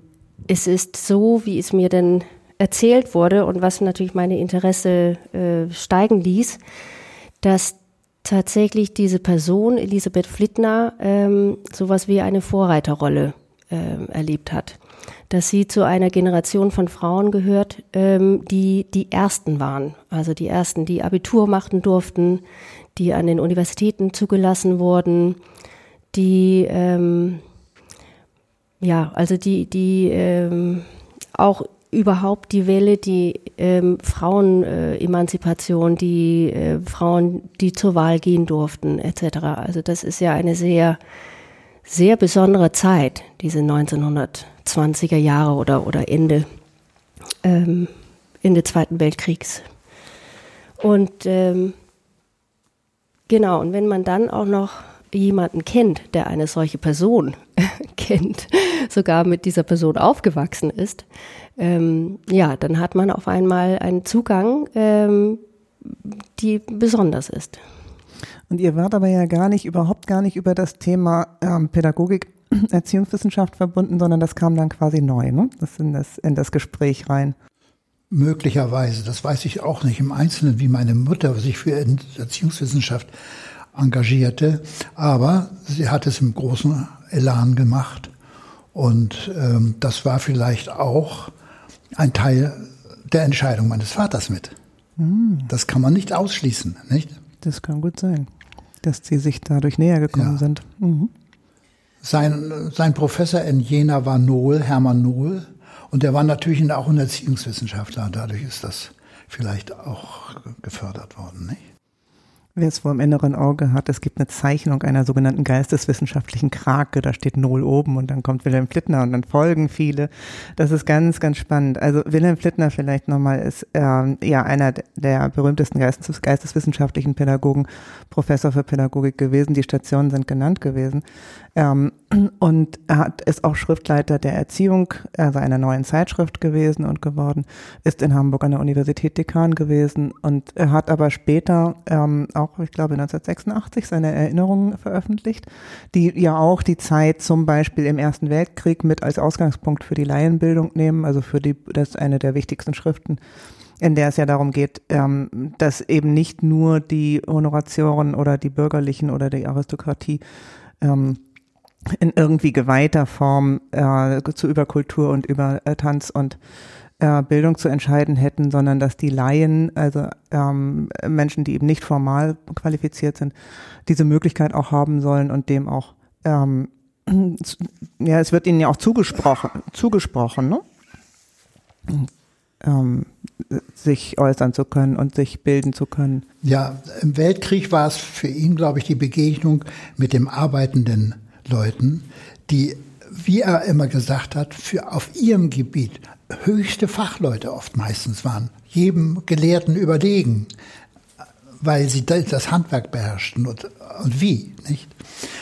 es ist so, wie es mir denn erzählt wurde und was natürlich meine Interesse äh, steigen ließ, dass tatsächlich diese Person, Elisabeth Flittner, ähm, sowas wie eine Vorreiterrolle äh, erlebt hat. Dass sie zu einer Generation von Frauen gehört, ähm, die die Ersten waren. Also die Ersten, die Abitur machen durften, die an den Universitäten zugelassen wurden, die, ähm, ja, also die, die ähm, auch überhaupt die Welle, die ähm, Frauenemanzipation, äh, die äh, Frauen, die zur Wahl gehen durften, etc. Also das ist ja eine sehr sehr besondere Zeit, diese 1920er Jahre oder, oder Ende ähm, Ende Zweiten Weltkriegs. Und ähm, genau, und wenn man dann auch noch jemanden kennt, der eine solche Person kennt, sogar mit dieser Person aufgewachsen ist, ähm, ja, dann hat man auf einmal einen Zugang, ähm, die besonders ist. Und ihr wart aber ja gar nicht, überhaupt gar nicht über das Thema ähm, Pädagogik, Erziehungswissenschaft verbunden, sondern das kam dann quasi neu, ne? Das in das, in das Gespräch rein. Möglicherweise, das weiß ich auch nicht im Einzelnen, wie meine Mutter sich für Erziehungswissenschaft engagierte, aber sie hat es im großen Elan gemacht und ähm, das war vielleicht auch ein Teil der Entscheidung meines Vaters mit. Mhm. Das kann man nicht ausschließen, nicht? Das kann gut sein, dass sie sich dadurch näher gekommen ja. sind. Mhm. Sein, sein Professor in Jena war Nohl, Hermann Nohl, und der war natürlich auch ein Erziehungswissenschaftler. Dadurch ist das vielleicht auch gefördert worden, nicht? Wer es vor dem inneren Auge hat, es gibt eine Zeichnung einer sogenannten geisteswissenschaftlichen Krake, da steht Null oben und dann kommt Wilhelm Flittner und dann folgen viele. Das ist ganz, ganz spannend. Also Wilhelm Flittner vielleicht nochmal ist ähm, ja einer der berühmtesten Geistes geisteswissenschaftlichen Pädagogen, Professor für Pädagogik gewesen. Die Stationen sind genannt gewesen. Ähm, und er hat, ist auch Schriftleiter der Erziehung, also einer neuen Zeitschrift gewesen und geworden, ist in Hamburg an der Universität Dekan gewesen und er hat aber später ähm, auch, ich glaube 1986, seine Erinnerungen veröffentlicht, die ja auch die Zeit zum Beispiel im Ersten Weltkrieg mit als Ausgangspunkt für die Laienbildung nehmen, also für die, das ist eine der wichtigsten Schriften in der es ja darum geht, ähm, dass eben nicht nur die Honoratioren oder die Bürgerlichen oder die Aristokratie ähm, in irgendwie geweihter Form äh, zu über Kultur und über äh, Tanz und äh, Bildung zu entscheiden hätten, sondern dass die Laien, also ähm, Menschen, die eben nicht formal qualifiziert sind, diese Möglichkeit auch haben sollen und dem auch, ähm, ja, es wird ihnen ja auch zugesprochen, zugesprochen, ne? Ähm, sich äußern zu können und sich bilden zu können. Ja, im Weltkrieg war es für ihn, glaube ich, die Begegnung mit dem arbeitenden Leuten, die, wie er immer gesagt hat, für auf ihrem Gebiet höchste Fachleute oft meistens waren, jedem Gelehrten überlegen, weil sie das Handwerk beherrschten und, und wie, nicht?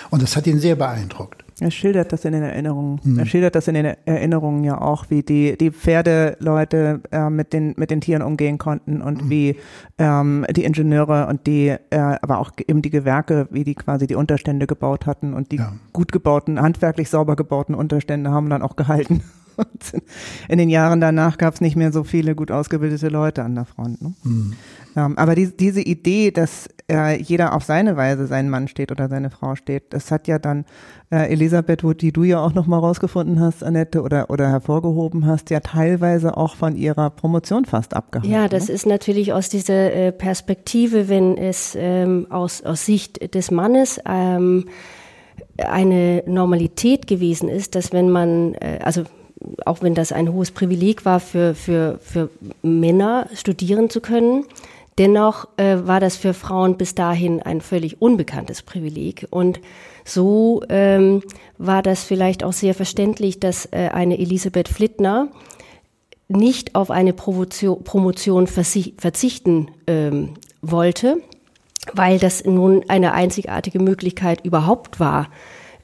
Und das hat ihn sehr beeindruckt. Er schildert das in den Erinnerungen. Mhm. Er schildert das in den Erinnerungen ja auch, wie die, die Pferdeleute äh, mit, den, mit den Tieren umgehen konnten und mhm. wie ähm, die Ingenieure und die, äh, aber auch eben die Gewerke, wie die quasi die Unterstände gebaut hatten und die ja. gut gebauten, handwerklich sauber gebauten Unterstände haben dann auch gehalten. in den Jahren danach gab es nicht mehr so viele gut ausgebildete Leute an der Front. Ne? Mhm. Ähm, aber die, diese Idee, dass äh, jeder auf seine Weise seinen Mann steht oder seine Frau steht, das hat ja dann äh, Elisabeth, wo die du ja auch nochmal rausgefunden hast, Annette, oder, oder hervorgehoben hast, ja teilweise auch von ihrer Promotion fast abgehalten. Ja, das ne? ist natürlich aus dieser äh, Perspektive, wenn es ähm, aus, aus Sicht des Mannes ähm, eine Normalität gewesen ist, dass wenn man, äh, also auch wenn das ein hohes Privileg war für, für, für Männer, studieren zu können, dennoch äh, war das für Frauen bis dahin ein völlig unbekanntes Privileg. Und so ähm, war das vielleicht auch sehr verständlich, dass äh, eine Elisabeth Flittner nicht auf eine Promotion, Promotion verzichten ähm, wollte, weil das nun eine einzigartige Möglichkeit überhaupt war,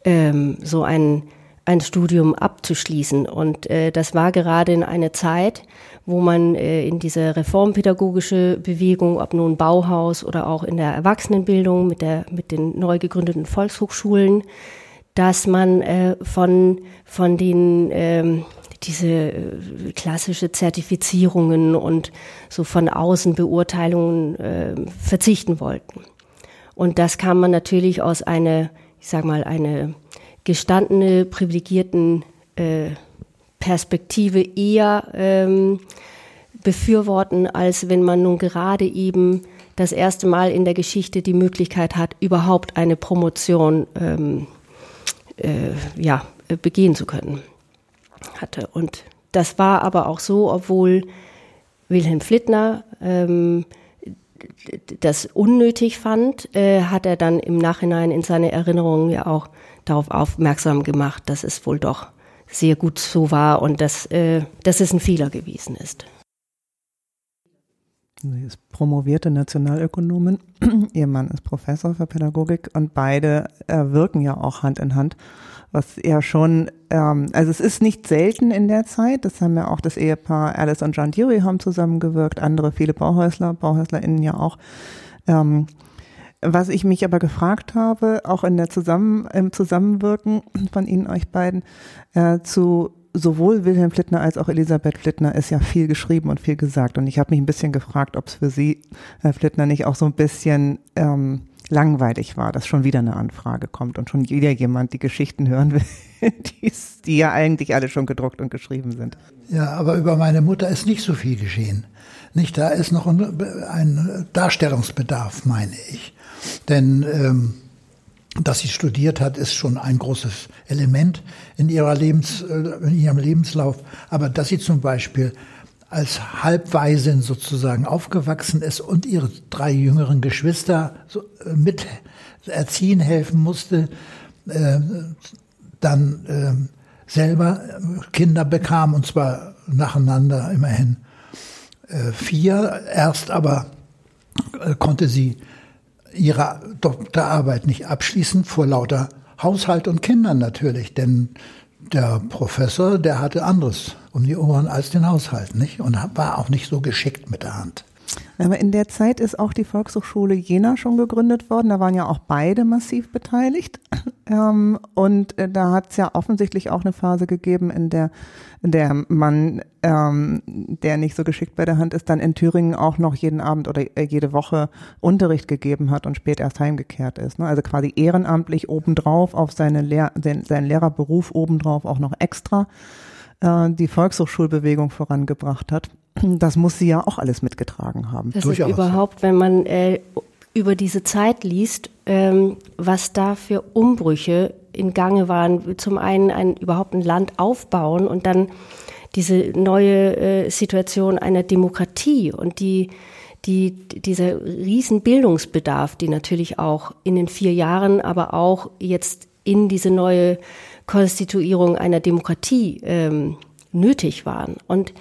ähm, so ein ein Studium abzuschließen. Und äh, das war gerade in einer Zeit, wo man äh, in diese reformpädagogische Bewegung, ob nun Bauhaus oder auch in der Erwachsenenbildung mit, der, mit den neu gegründeten Volkshochschulen, dass man äh, von, von den ähm, diese äh, klassische Zertifizierungen und so von außen Beurteilungen äh, verzichten wollten. Und das kann man natürlich aus einer, ich sag mal, eine gestandene, privilegierten äh, Perspektive eher ähm, befürworten, als wenn man nun gerade eben das erste Mal in der Geschichte die Möglichkeit hat, überhaupt eine Promotion ähm, äh, ja, begehen zu können hatte. Und das war aber auch so, obwohl Wilhelm Flittner ähm, das unnötig fand, äh, hat er dann im Nachhinein in seine Erinnerungen ja auch darauf aufmerksam gemacht, dass es wohl doch sehr gut so war und dass, äh, dass es ein Fehler gewesen ist. Sie ist promovierte Nationalökonomin. Ihr Mann ist Professor für Pädagogik und beide äh, wirken ja auch Hand in Hand, was ja schon, ähm, also es ist nicht selten in der Zeit. Das haben ja auch das Ehepaar Alice und John Dewey haben zusammengewirkt, andere viele Bauhäusler, BauhäuslerInnen ja auch. Ähm, was ich mich aber gefragt habe, auch in der Zusammen, im Zusammenwirken von Ihnen euch beiden, äh, zu sowohl Wilhelm Flittner als auch Elisabeth Flittner ist ja viel geschrieben und viel gesagt. Und ich habe mich ein bisschen gefragt, ob es für Sie, Herr Flittner, nicht auch so ein bisschen ähm, langweilig war, dass schon wieder eine Anfrage kommt und schon wieder jemand die Geschichten hören will, die ja eigentlich alle schon gedruckt und geschrieben sind. Ja, aber über meine Mutter ist nicht so viel geschehen. Nicht, da ist noch ein, ein Darstellungsbedarf, meine ich. Denn ähm, dass sie studiert hat, ist schon ein großes Element in, ihrer Lebens, äh, in ihrem Lebenslauf. Aber dass sie zum Beispiel als Halbwaisin sozusagen aufgewachsen ist und ihre drei jüngeren Geschwister äh, mit erziehen helfen musste, äh, dann äh, selber Kinder bekam und zwar nacheinander immerhin vier. Erst aber äh, konnte sie ihre Doktorarbeit nicht abschließen vor lauter Haushalt und Kindern natürlich, denn der Professor, der hatte anderes um die Ohren als den Haushalt, nicht? Und war auch nicht so geschickt mit der Hand. Aber in der Zeit ist auch die Volkshochschule Jena schon gegründet worden. Da waren ja auch beide massiv beteiligt. Ähm, und äh, da hat es ja offensichtlich auch eine Phase gegeben, in der der Mann, ähm, der nicht so geschickt bei der Hand ist, dann in Thüringen auch noch jeden Abend oder äh, jede Woche Unterricht gegeben hat und spät erst heimgekehrt ist. Ne? Also quasi ehrenamtlich obendrauf auf seine Lehr seinen Lehrerberuf obendrauf auch noch extra äh, die Volkshochschulbewegung vorangebracht hat. Das muss sie ja auch alles mitgetragen haben. Das Durchaus. ist überhaupt, wenn man äh, über diese Zeit liest, ähm, was da für Umbrüche in Gange waren. Zum einen ein, überhaupt ein Land aufbauen und dann diese neue äh, Situation einer Demokratie und die, die, dieser riesen Bildungsbedarf, die natürlich auch in den vier Jahren, aber auch jetzt in diese neue Konstituierung einer Demokratie ähm, nötig waren. Und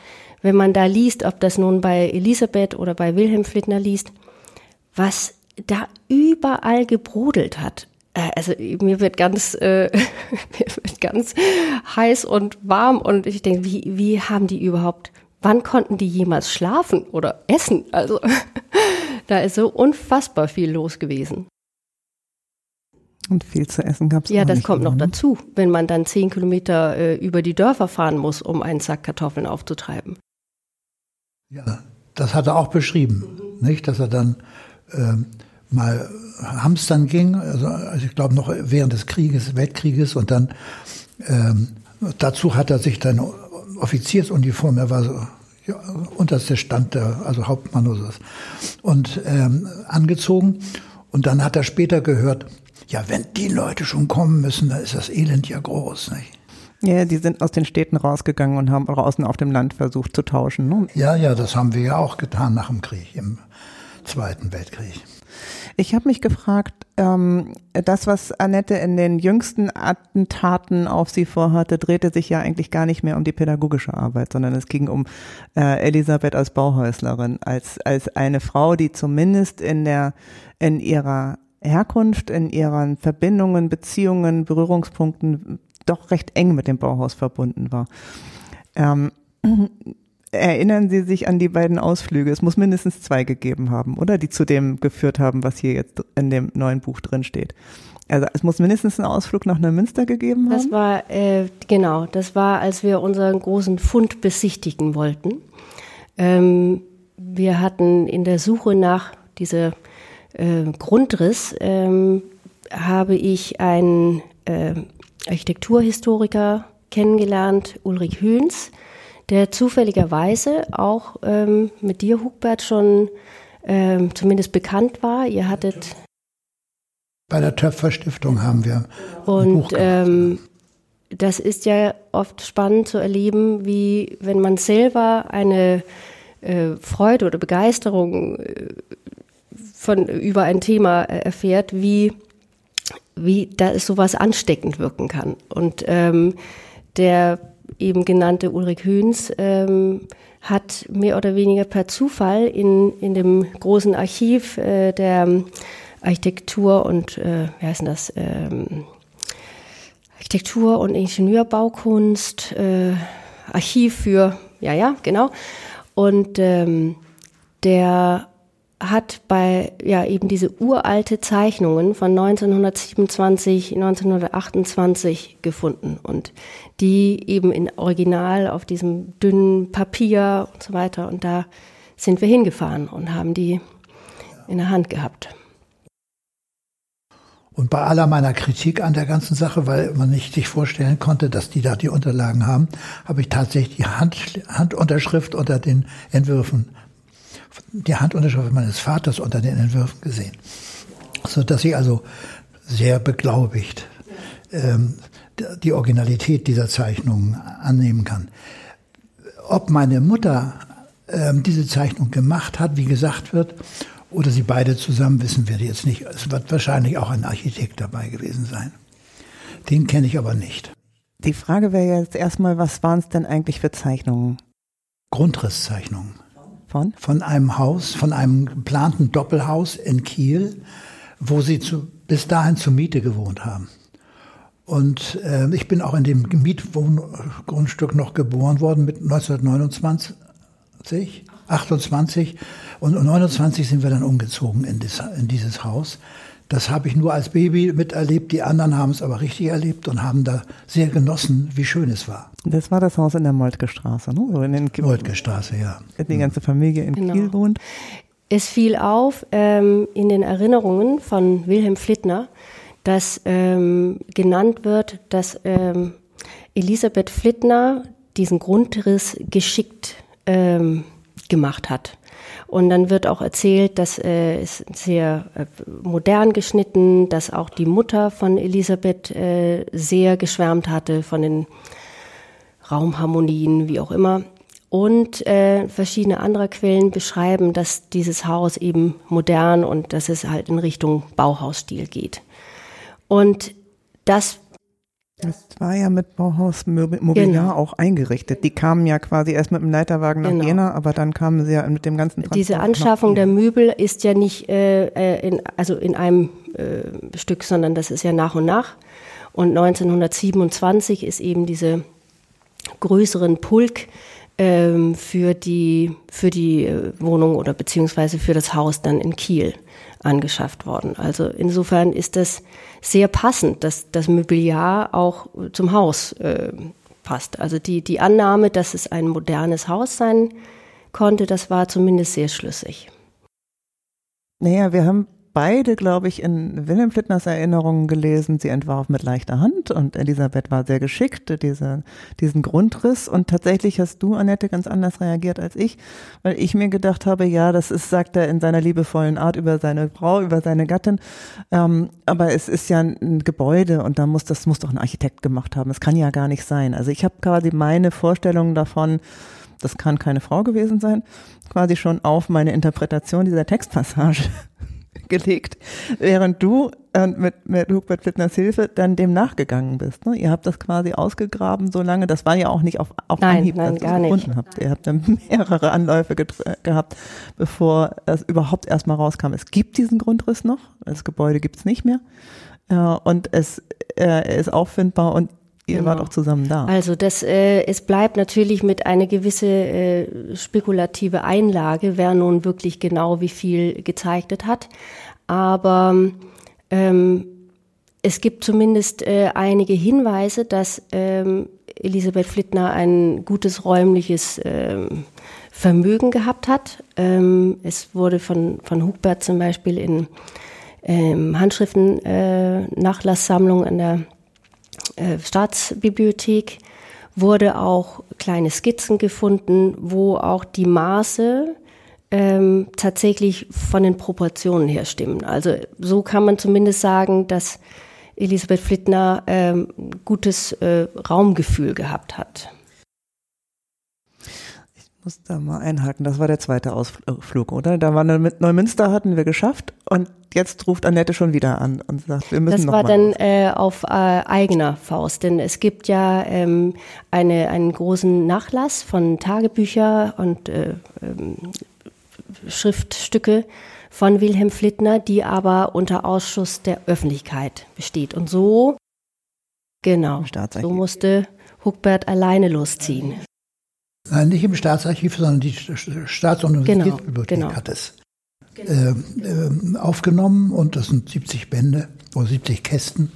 wenn man da liest, ob das nun bei Elisabeth oder bei Wilhelm Flittner liest, was da überall gebrodelt hat. Äh, also mir wird ganz, äh, mir wird ganz heiß und warm und ich denke, wie, wie haben die überhaupt, wann konnten die jemals schlafen oder essen? Also da ist so unfassbar viel los gewesen. Und viel zu essen gab es Ja, das kommt immer, noch ne? dazu, wenn man dann zehn Kilometer äh, über die Dörfer fahren muss, um einen Sack Kartoffeln aufzutreiben. Ja, das hat er auch beschrieben, nicht? Dass er dann ähm, mal hamstern ging, also, also ich glaube noch während des Krieges, Weltkrieges und dann ähm, dazu hat er sich dann Offiziersuniform, er war so ja, unterster Stand der, also Hauptmann oder so, und ähm, angezogen und dann hat er später gehört, ja, wenn die Leute schon kommen müssen, dann ist das Elend ja groß, nicht? Ja, die sind aus den Städten rausgegangen und haben draußen auf dem Land versucht zu tauschen. Ne? Ja, ja, das haben wir ja auch getan nach dem Krieg, im Zweiten Weltkrieg. Ich habe mich gefragt, ähm, das, was Annette in den jüngsten Attentaten auf sie vorhatte, drehte sich ja eigentlich gar nicht mehr um die pädagogische Arbeit, sondern es ging um äh, Elisabeth als Bauhäuslerin, als, als eine Frau, die zumindest in der, in ihrer Herkunft, in ihren Verbindungen, Beziehungen, Berührungspunkten doch recht eng mit dem Bauhaus verbunden war. Ähm, erinnern Sie sich an die beiden Ausflüge? Es muss mindestens zwei gegeben haben, oder? Die zu dem geführt haben, was hier jetzt in dem neuen Buch drin steht. Also es muss mindestens einen Ausflug nach Neumünster gegeben haben. Das war äh, genau, das war, als wir unseren großen Fund besichtigen wollten. Ähm, wir hatten in der Suche nach dieser äh, Grundriss ähm, habe ich einen äh, Architekturhistoriker kennengelernt, Ulrich Hühns, der zufälligerweise auch ähm, mit dir, Hugbert, schon ähm, zumindest bekannt war. Ihr hattet. Bei der Töpfer-Stiftung haben wir. Und ähm, das ist ja oft spannend zu erleben, wie wenn man selber eine äh, Freude oder Begeisterung äh, von, über ein Thema äh, erfährt, wie, wie da sowas ansteckend wirken kann. Und ähm, der eben genannte Ulrich Höhns ähm, hat mehr oder weniger per Zufall in, in dem großen Archiv äh, der Architektur und, äh, wie heißt das, ähm, Architektur und Ingenieurbaukunst, äh, Archiv für, ja, ja, genau. Und ähm, der hat bei ja eben diese uralte Zeichnungen von 1927, 1928 gefunden und die eben in Original auf diesem dünnen Papier und so weiter und da sind wir hingefahren und haben die in der Hand gehabt. Und bei aller meiner Kritik an der ganzen Sache, weil man nicht sich vorstellen konnte, dass die da die Unterlagen haben, habe ich tatsächlich die Hand, Handunterschrift unter den Entwürfen die Handunterschrift meines Vaters unter den Entwürfen gesehen. So dass ich also sehr beglaubigt ähm, die Originalität dieser Zeichnungen annehmen kann. Ob meine Mutter ähm, diese Zeichnung gemacht hat, wie gesagt wird, oder sie beide zusammen, wissen wir jetzt nicht. Es wird wahrscheinlich auch ein Architekt dabei gewesen sein. Den kenne ich aber nicht. Die Frage wäre jetzt erstmal, was waren es denn eigentlich für Zeichnungen? Grundrisszeichnungen. Von? Von einem Haus, von einem geplanten Doppelhaus in Kiel, wo sie zu, bis dahin zur Miete gewohnt haben. Und äh, ich bin auch in dem Mietgrundstück noch geboren worden mit 1929, 28 und 29 sind wir dann umgezogen in, das, in dieses Haus. Das habe ich nur als Baby miterlebt. Die anderen haben es aber richtig erlebt und haben da sehr genossen, wie schön es war. Das war das Haus in der Moltke Straße, ne? So in den Moltke Straße, ja. Die ganze Familie in genau. Kiel wohnt. Es fiel auf ähm, in den Erinnerungen von Wilhelm Flittner, dass ähm, genannt wird, dass ähm, Elisabeth Flittner diesen Grundriss geschickt ähm, gemacht hat. Und dann wird auch erzählt, dass äh, es sehr äh, modern geschnitten, dass auch die Mutter von Elisabeth äh, sehr geschwärmt hatte von den Raumharmonien, wie auch immer. Und äh, verschiedene andere Quellen beschreiben, dass dieses Haus eben modern und dass es halt in Richtung Bauhausstil geht. Und das das war ja mit Bauhaus Mobiliar genau. auch eingerichtet. Die kamen ja quasi erst mit dem Leiterwagen nach genau. Jena, aber dann kamen sie ja mit dem ganzen Transport Diese Anschaffung der Möbel ist ja nicht äh, äh, in, also in einem äh, Stück, sondern das ist ja nach und nach. Und 1927 ist eben diese größeren Pulk ähm, für die, für die äh, Wohnung oder beziehungsweise für das Haus dann in Kiel angeschafft worden. Also insofern ist das sehr passend, dass das Mobiliar auch zum Haus äh, passt. Also die, die Annahme, dass es ein modernes Haus sein konnte, das war zumindest sehr schlüssig. Naja, wir haben beide, glaube ich, in Wilhelm Flittners Erinnerungen gelesen. Sie entwarf mit leichter Hand und Elisabeth war sehr geschickt, diese, diesen Grundriss. Und tatsächlich hast du, Annette, ganz anders reagiert als ich, weil ich mir gedacht habe, ja, das ist, sagt er in seiner liebevollen Art über seine Frau, über seine Gattin. Ähm, aber es ist ja ein Gebäude und da muss, das muss doch ein Architekt gemacht haben. Es kann ja gar nicht sein. Also ich habe quasi meine Vorstellungen davon, das kann keine Frau gewesen sein, quasi schon auf meine Interpretation dieser Textpassage gelegt, während du äh, mit, mit Hubert Flittners Hilfe dann dem nachgegangen bist. Ne? Ihr habt das quasi ausgegraben so lange, das war ja auch nicht auf, auf nein, Anhieb, nein, dass gar ihr es gefunden habt. Ihr habt dann mehrere Anläufe gehabt, bevor es überhaupt erstmal rauskam. Es gibt diesen Grundriss noch, das Gebäude gibt es nicht mehr. Äh, und es äh, ist auffindbar und Ihr genau. wart auch zusammen da. Also das, äh, es bleibt natürlich mit einer gewisse äh, spekulative Einlage, wer nun wirklich genau wie viel gezeichnet hat. Aber ähm, es gibt zumindest äh, einige Hinweise, dass ähm, Elisabeth Flittner ein gutes räumliches ähm, Vermögen gehabt hat. Ähm, es wurde von, von Hugbert zum Beispiel in ähm, Handschriften äh, Nachlasssammlung an der äh, Staatsbibliothek wurde auch kleine Skizzen gefunden, wo auch die Maße ähm, tatsächlich von den Proportionen her stimmen. Also so kann man zumindest sagen, dass Elisabeth Flittner ähm, gutes äh, Raumgefühl gehabt hat. Muss da mal einhaken. Das war der zweite Ausflug, oder? Da war mit Neumünster hatten wir geschafft und jetzt ruft Annette schon wieder an und sagt, wir müssen Das noch war mal dann äh, auf äh, eigener Faust, denn es gibt ja ähm, eine, einen großen Nachlass von Tagebücher und äh, ähm, Schriftstücke von Wilhelm Flittner, die aber unter Ausschuss der Öffentlichkeit besteht. Und so, genau, so musste Huckbert alleine losziehen. Nein, nicht im Staatsarchiv, sondern die St- Staats- und Genau, Universitätsbibliothek genau. hat es äh, äh, aufgenommen und das sind 70 Bände oder 70 Kästen,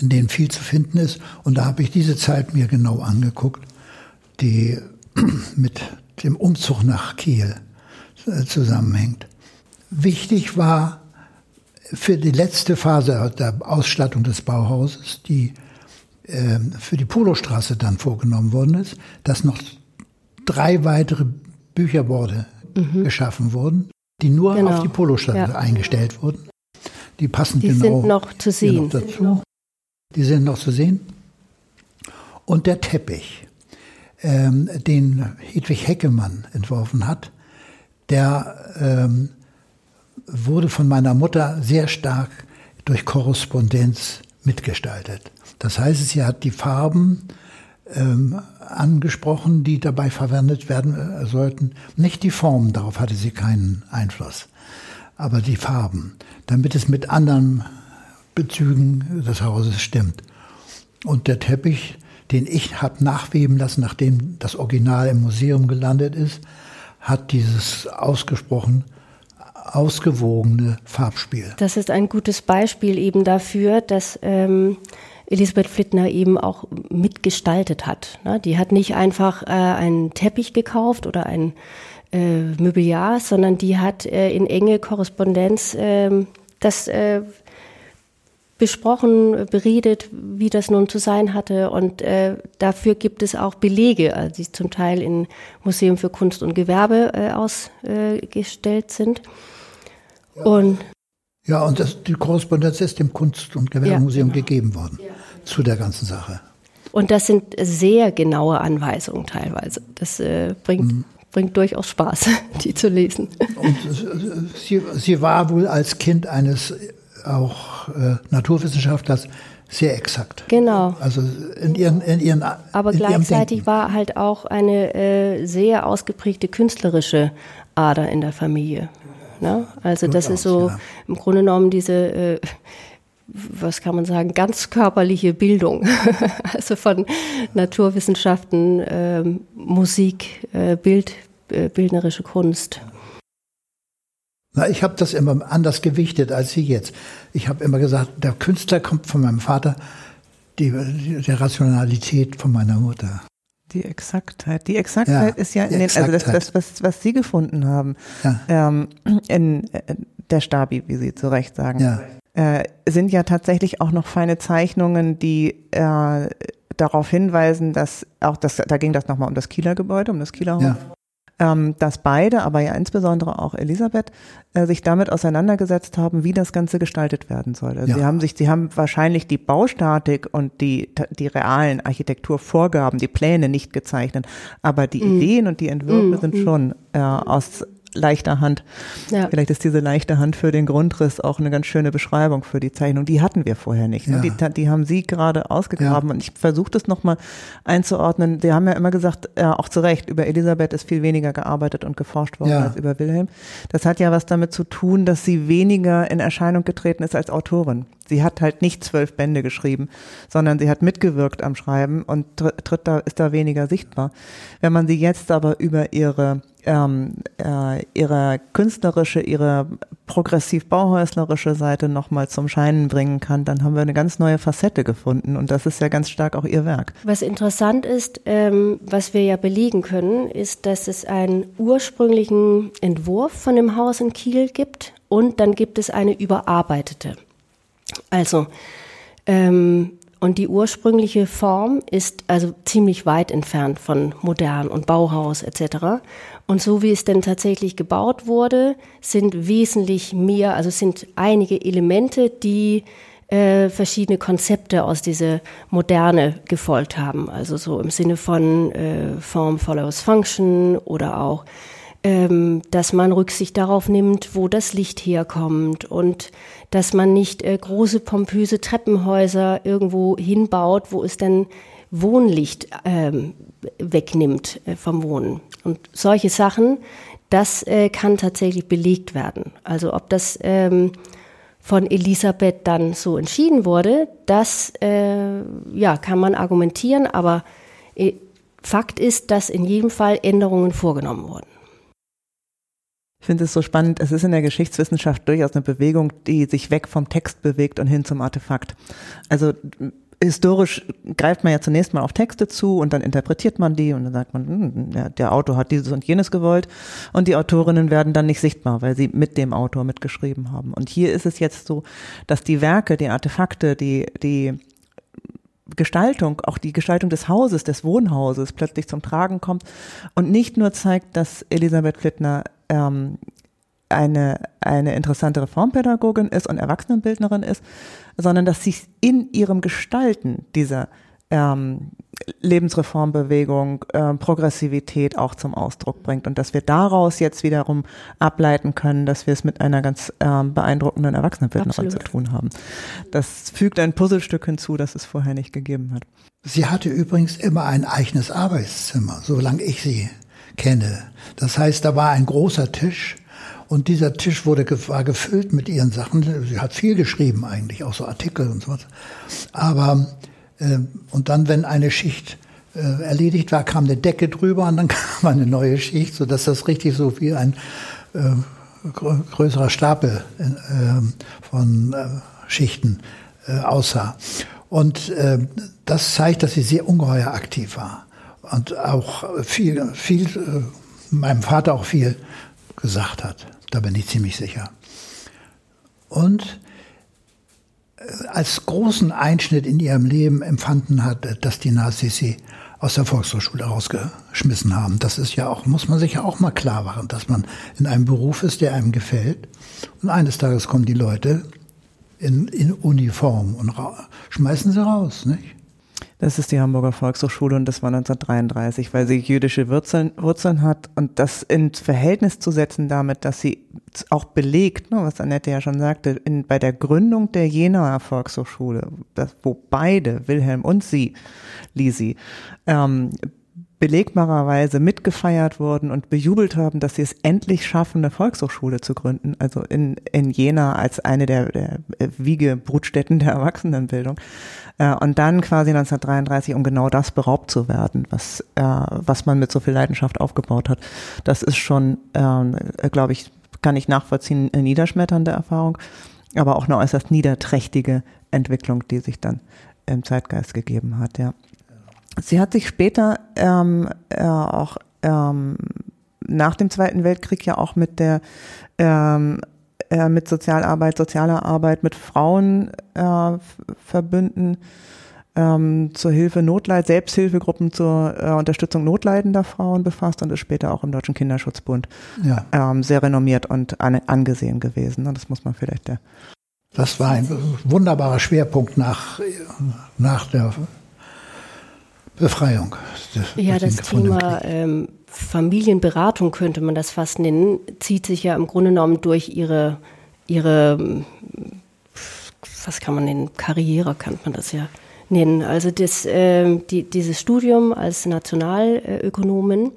in denen viel zu finden ist. Und da habe ich diese Zeit mir genau angeguckt, die mit dem Umzug nach Kiel äh, zusammenhängt. Wichtig war für die letzte Phase der Ausstattung des Bauhauses, die für die Polostraße dann vorgenommen worden ist, dass noch drei weitere Bücherborde geschaffen wurden, die nur Mhm. Genau. auf die Polostraße Ja. eingestellt wurden. Die passen Die genau sind noch zu sehen. noch dazu. Die sind noch zu sehen. Und der Teppich, ähm, den Hedwig Heckemann entworfen hat, der ähm, wurde von meiner Mutter sehr stark durch Korrespondenz mitgestaltet. Das heißt, sie hat die Farben ähm, angesprochen, die dabei verwendet werden äh, sollten. Nicht die Formen, darauf hatte sie keinen Einfluss, aber die Farben, damit es mit anderen Bezügen des Hauses stimmt. Und der Teppich, den ich habe nachweben lassen, nachdem das Original im Museum gelandet ist, hat dieses ausgesprochen ausgewogene Farbspiel. Das ist ein gutes Beispiel eben dafür, dass ähm, Elisabeth Flittner eben auch mitgestaltet hat. Ne? Die hat nicht einfach äh, einen Teppich gekauft oder ein äh, Mobiliar, sondern die hat äh, in enge Korrespondenz ähm, das besprochen, beredet, wie das nun zu sein hatte. Und äh, dafür gibt es auch Belege, also die zum Teil im Museum für Kunst und Gewerbe äh, ausgestellt sind. Und Ja, und das, die Korrespondenz ist dem Kunst- und Gewerbemuseum gegeben worden zu der ganzen Sache. Und das sind sehr genaue Anweisungen teilweise. Das äh, bringt, bringt durchaus Spaß, die zu lesen. Und äh, sie, sie war wohl als Kind eines äh, auch äh, Naturwissenschaftlers sehr exakt. Genau. Also in ihren, in ihren Aber in ihrem gleichzeitig Denken. war halt auch eine äh, sehr ausgeprägte künstlerische Ader in der Familie. Ne? Also das ist so ja. im Grunde genommen diese, äh, was kann man sagen, ganz körperliche Bildung. also von Naturwissenschaften, ähm, Musik, äh, Bild, äh, bildnerische Kunst. Na, ich habe das immer anders gewichtet als Sie jetzt. Ich habe immer gesagt, der Künstler kommt von meinem Vater, die, die, der Rationalität von meiner Mutter. Die Exaktheit. Die Exaktheit Ja, ist ja in die den, also das, das was, was Sie gefunden haben, Ja. ähm, in äh, der Stabi, wie Sie zu Recht sagen, Ja. Äh, sind ja tatsächlich auch noch feine Zeichnungen, die äh, darauf hinweisen, dass auch das, da ging das nochmal um das Kieler Gebäude, um das Kieler Haus, Ja. ähm, dass beide, aber ja insbesondere auch Elisabeth, äh, sich damit auseinandergesetzt haben, wie das Ganze gestaltet werden soll. Also Ja. sie haben sich, sie haben wahrscheinlich die Baustatik und die, die realen Architekturvorgaben, die Pläne nicht gezeichnet, aber die Ideen und die Entwürfe sind schon äh, aus leichter Hand. Ja. Vielleicht ist diese leichte Hand für den Grundriss auch eine ganz schöne Beschreibung für die Zeichnung. Die hatten wir vorher nicht. Ne? Ja. Die, die haben Sie gerade ausgegraben Ja. und ich versuche das nochmal einzuordnen. Sie haben ja immer gesagt, äh, auch zu Recht, über Elisabeth ist viel weniger gearbeitet und geforscht worden Ja. als über Wilhelm. Das hat ja was damit zu tun, dass sie weniger in Erscheinung getreten ist als Autorin. Sie hat halt nicht zwölf Bände geschrieben, sondern sie hat mitgewirkt am Schreiben und tr- tritt da, ist da weniger sichtbar. Wenn man sie jetzt aber über ihre ähm, äh, ihre künstlerische, ihre progressiv-bauhäuslerische Seite nochmal zum Scheinen bringen kann, dann haben wir eine ganz neue Facette gefunden und das ist ja ganz stark auch ihr Werk. Was interessant ist, ähm, was wir ja belegen können, ist, dass es einen ursprünglichen Entwurf von dem Haus in Kiel gibt und dann gibt es eine überarbeitete. Also, ähm, und die ursprüngliche Form ist also ziemlich weit entfernt von modern und Bauhaus etc. Und so wie es denn tatsächlich gebaut wurde, sind wesentlich mehr, also sind einige Elemente, die äh, verschiedene Konzepte aus dieser Moderne gefolgt haben. Also so im Sinne von äh, Form follows Function oder auch, ähm, dass man Rücksicht darauf nimmt, wo das Licht herkommt und dass man nicht äh, große pompöse Treppenhäuser irgendwo hinbaut, wo es dann Wohnlicht ähm, wegnimmt äh, vom Wohnen. Und solche Sachen, das äh, kann tatsächlich belegt werden. Also ob das ähm, von Elisabeth dann so entschieden wurde, das äh, ja, kann man argumentieren, aber äh, Fakt ist, dass in jedem Fall Änderungen vorgenommen wurden. Ich finde es so spannend. Es ist in der Geschichtswissenschaft durchaus eine Bewegung, die sich weg vom Text bewegt und hin zum Artefakt. Also historisch greift man ja zunächst mal auf Texte zu und dann interpretiert man die und dann sagt man, hm, der, der, Autor hat dieses und jenes gewollt und die Autorinnen werden dann nicht sichtbar, weil sie mit dem Autor mitgeschrieben haben. Und hier ist es jetzt so, dass die Werke, die Artefakte, die, die Gestaltung, auch die Gestaltung des Hauses, des Wohnhauses plötzlich zum Tragen kommt und nicht nur zeigt, dass Elisabeth Flittner ähm, eine, eine interessante Reformpädagogin ist und Erwachsenenbildnerin ist, sondern dass sie in ihrem Gestalten dieser ähm, Lebensreformbewegung, äh, Progressivität auch zum Ausdruck bringt und dass wir daraus jetzt wiederum ableiten können, dass wir es mit einer ganz ähm, beeindruckenden Erwachsenenbildnerin zu tun haben. Das fügt ein Puzzlestück hinzu, das es vorher nicht gegeben hat. Sie hatte übrigens immer ein eigenes Arbeitszimmer, solange ich sie kenne. Das heißt, da war ein großer Tisch und dieser Tisch wurde war gefüllt mit ihren Sachen. Sie hat viel geschrieben eigentlich, auch so Artikel und so was. Aber und dann, wenn eine Schicht äh, erledigt war, kam eine Decke drüber und dann kam eine neue Schicht, so dass das richtig so wie ein äh, größerer Stapel äh, von äh, Schichten aussah. Und äh, das zeigt, dass sie sehr ungeheuer aktiv war und auch viel, viel, meinem Vater auch viel gesagt hat. Da bin ich ziemlich sicher. Und als großen Einschnitt in ihrem Leben empfanden hat, dass die Nazis sie aus der Volkshochschule rausgeschmissen haben. Das ist ja auch, muss man sich ja auch mal klar machen, dass man in einem Beruf ist, der einem gefällt. Und eines Tages kommen die Leute in, in Uniform und schmeißen sie raus, nicht? Das ist die Hamburger Volkshochschule und das war 1933, weil sie jüdische Wurzeln, Wurzeln hat und das ins Verhältnis zu setzen damit, dass sie auch belegt, ne, was Annette ja schon sagte, in, bei der Gründung der Jenaer Volkshochschule, das, wo beide, Wilhelm und sie, Lisi, ähm, belegbarerweise mitgefeiert wurden und bejubelt haben, dass sie es endlich schaffen, eine Volkshochschule zu gründen, also in, in Jena als eine der, der Wiegebrutstätten der Erwachsenenbildung. Äh, und dann quasi 1933, um genau das beraubt zu werden, was, äh, was man mit so viel Leidenschaft aufgebaut hat. Das ist schon, ähm, glaube ich, kann ich nachvollziehen, eine niederschmetternde Erfahrung, aber auch eine äußerst niederträchtige Entwicklung, die sich dann im Zeitgeist gegeben hat, ja. Sie hat sich später ähm, äh, auch ähm, nach dem Zweiten Weltkrieg ja auch mit der ähm, äh, mit Sozialarbeit, sozialer Arbeit mit Frauen äh, verbünden ähm, zur Hilfe Notleit, Selbsthilfegruppen zur äh, Unterstützung notleidender Frauen befasst und ist später auch im Deutschen Kinderschutzbund ja. ähm, sehr renommiert und an, angesehen gewesen. Das muss man vielleicht der. Das war ein wunderbarer Schwerpunkt nach, nach der Befreiung. Ja, das Thema ähm, Familienberatung könnte man das fast nennen, zieht sich ja im Grunde genommen durch ihre, ihre was kann man nennen, Karriere kann man das ja nennen. Also das, äh, die, dieses Studium als Nationalökonomin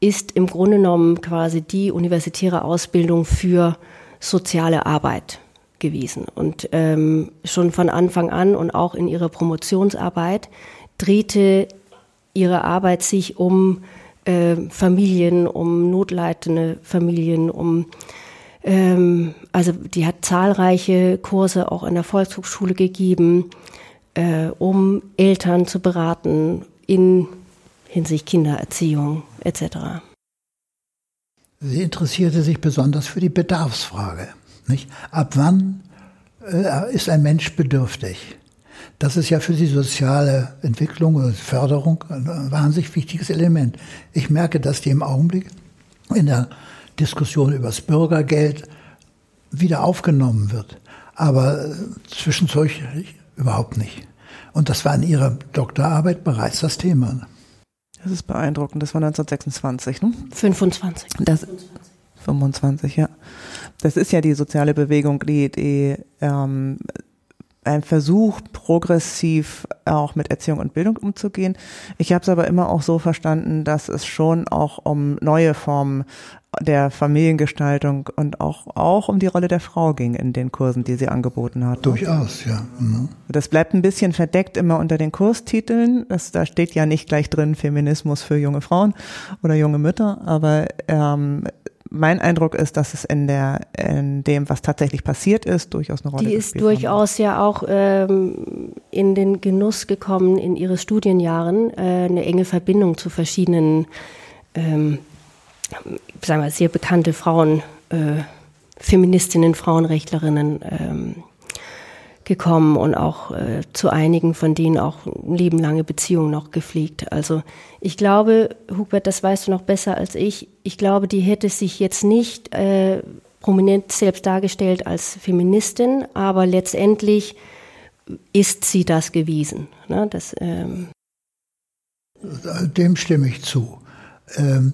ist im Grunde genommen quasi die universitäre Ausbildung für soziale Arbeit gewesen. Und ähm, schon von Anfang an und auch in ihrer Promotionsarbeit drehte ihre Arbeit sich um äh, Familien, um notleidende Familien, um ähm, also die hat zahlreiche Kurse auch in der Volkshochschule gegeben, äh, um Eltern zu beraten in Hinsicht Kindererziehung etc. Sie interessierte sich besonders für die Bedarfsfrage. Nicht? Ab wann äh, ist ein Mensch bedürftig? Das ist ja für die soziale Entwicklung oder Förderung ein wahnsinnig wichtiges Element. Ich merke, dass die im Augenblick in der Diskussion über das Bürgergeld wieder aufgenommen wird. aber äh, Zwischenzeug überhaupt nicht. Und das war in ihrer Doktorarbeit bereits das Thema. Das ist beeindruckend. Das war 1926, ne? 25. Das, 25, ja. Das ist ja die soziale Bewegung, die, die ähm, ein Versuch, progressiv auch mit Erziehung und Bildung umzugehen. Ich habe es aber immer auch so verstanden, dass es schon auch um neue Formen der Familiengestaltung und auch, auch um die Rolle der Frau ging in den Kursen, die sie angeboten hat. Durchaus, ja. Mhm. Das bleibt ein bisschen verdeckt immer unter den Kurstiteln. Das, da steht ja nicht gleich drin Feminismus für junge Frauen oder junge Mütter, aber ähm, mein Eindruck ist, dass es in der in dem, was tatsächlich passiert ist, durchaus eine Rolle Die ist durchaus haben. ja auch ähm, in den Genuss gekommen, in ihre Studienjahren äh, eine enge Verbindung zu verschiedenen, ähm, sagen wir, sehr bekannte Frauen, äh, Feministinnen, Frauenrechtlerinnen ähm, gekommen und auch äh, zu einigen von denen auch lebenlange Beziehungen noch gepflegt. Also ich glaube, Hubert, das weißt du noch besser als ich, ich glaube, die hätte sich jetzt nicht äh, prominent selbst dargestellt als Feministin, aber letztendlich ist sie das gewesen. Ne? Das, ähm Dem stimme ich zu. Ähm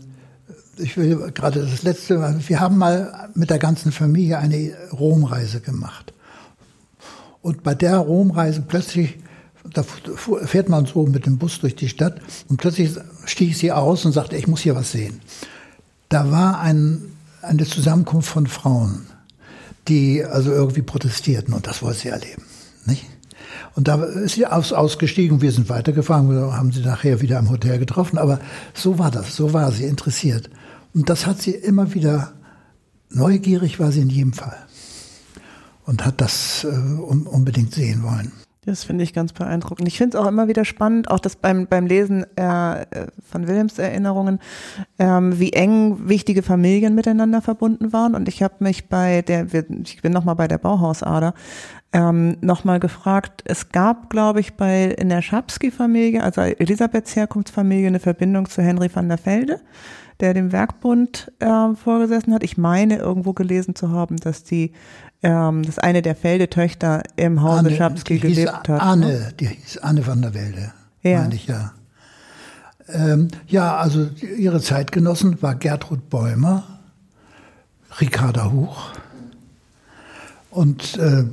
ich will gerade das letzte Mal, wir haben mal mit der ganzen Familie eine Romreise gemacht. Und bei der Romreise plötzlich, da fährt man so mit dem Bus durch die Stadt und plötzlich stieg sie aus und sagte, ich muss hier was sehen. Da war ein, eine Zusammenkunft von Frauen, die also irgendwie protestierten und das wollte sie erleben. Nicht? Und da ist sie aus, ausgestiegen, wir sind weitergefahren, wir haben sie nachher wieder im Hotel getroffen, aber so war das, so war sie interessiert. Und das hat sie immer wieder, neugierig war sie in jedem Fall und hat das äh, unbedingt sehen wollen. Das finde ich ganz beeindruckend. Ich finde es auch immer wieder spannend, auch das beim, beim Lesen äh, von Wilhelms Erinnerungen, ähm, wie eng wichtige Familien miteinander verbunden waren. Und ich habe mich bei der, ich bin nochmal bei der Bauhausader, ähm, nochmal gefragt, es gab, glaube ich, bei in der Schapski-Familie, also Elisabeths Herkunftsfamilie, eine Verbindung zu Henry van der Velde der dem Werkbund äh, vorgesessen hat. Ich meine irgendwo gelesen zu haben, dass die ähm, dass eine der Feldetöchter im Hause Anne, Schapski gelebt hat. Anne, ne? die hieß Anne van der Welde, ja. meine ich ja. Ähm, ja, also ihre Zeitgenossen war Gertrud Bäumer, Ricarda Huch und äh,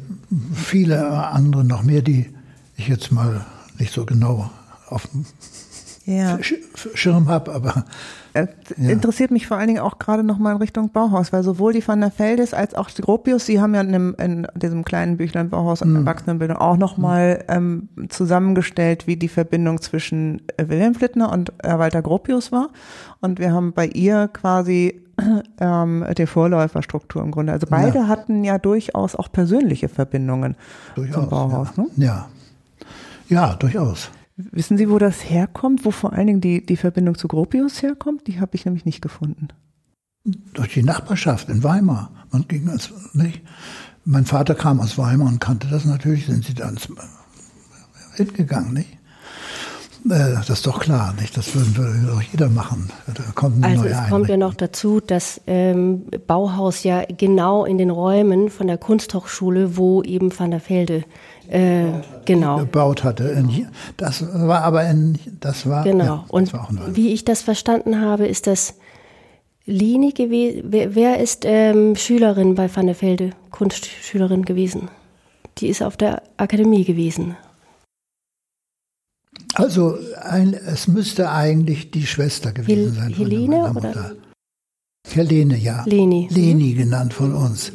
viele andere noch mehr, die ich jetzt mal nicht so genau auf dem ja. Schirm habe, aber äh, ja. interessiert mich vor allen Dingen auch gerade nochmal in Richtung Bauhaus, weil sowohl die Van der Feldes als auch die Gropius, sie haben ja in, dem, in diesem kleinen Büchlein Bauhaus und mhm. Erwachsenenbildung auch nochmal mhm. ähm, zusammengestellt, wie die Verbindung zwischen äh, Wilhelm Flittner und äh, Walter Gropius war. Und wir haben bei ihr quasi ähm, die Vorläuferstruktur im Grunde. Also beide ja. hatten ja durchaus auch persönliche Verbindungen durchaus, zum Bauhaus. Ja. Ne? ja. Ja, durchaus. Wissen Sie, wo das herkommt, wo vor allen Dingen die, die Verbindung zu Gropius herkommt? Die habe ich nämlich nicht gefunden. Durch die Nachbarschaft in Weimar. Man ging als, nicht? Mein Vater kam aus Weimar und kannte das natürlich, sind sie dann hingegangen, nicht? Äh, das ist doch klar, nicht? Das würden, würde doch jeder machen. Da kommt also es kommt ja noch dazu, dass ähm, Bauhaus ja genau in den Räumen von der Kunsthochschule, wo eben Van der Velde äh, genau. gebaut hatte. Das war aber in, das war genau. Ja, und war wie ich das verstanden habe, ist das Lini gewesen. Wer, wer, ist ähm, Schülerin bei Van der Velde, Kunstschülerin gewesen? Die ist auf der Akademie gewesen. Also ein, es müsste eigentlich die Schwester gewesen Hel sein. Helene oder? Helene, ja. Leni. Leni genannt von uns.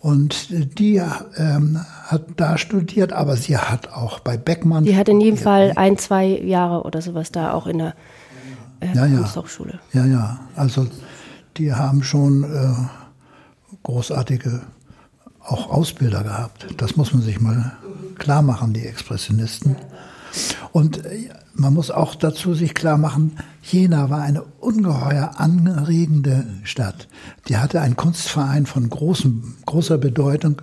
Und die ähm, hat da studiert, aber sie hat auch bei Beckmann. Die hat in jedem Fall ein, zwei Jahre oder sowas da auch in der äh, ja, ja. Ja, ja. Also die haben schon äh, großartige auch Ausbilder gehabt. Das muss man sich mal klar machen, die Expressionisten. Und äh, man muss auch dazu sich klar machen, Jena war eine ungeheuer anregende Stadt. Die hatte einen Kunstverein von großem, großer Bedeutung.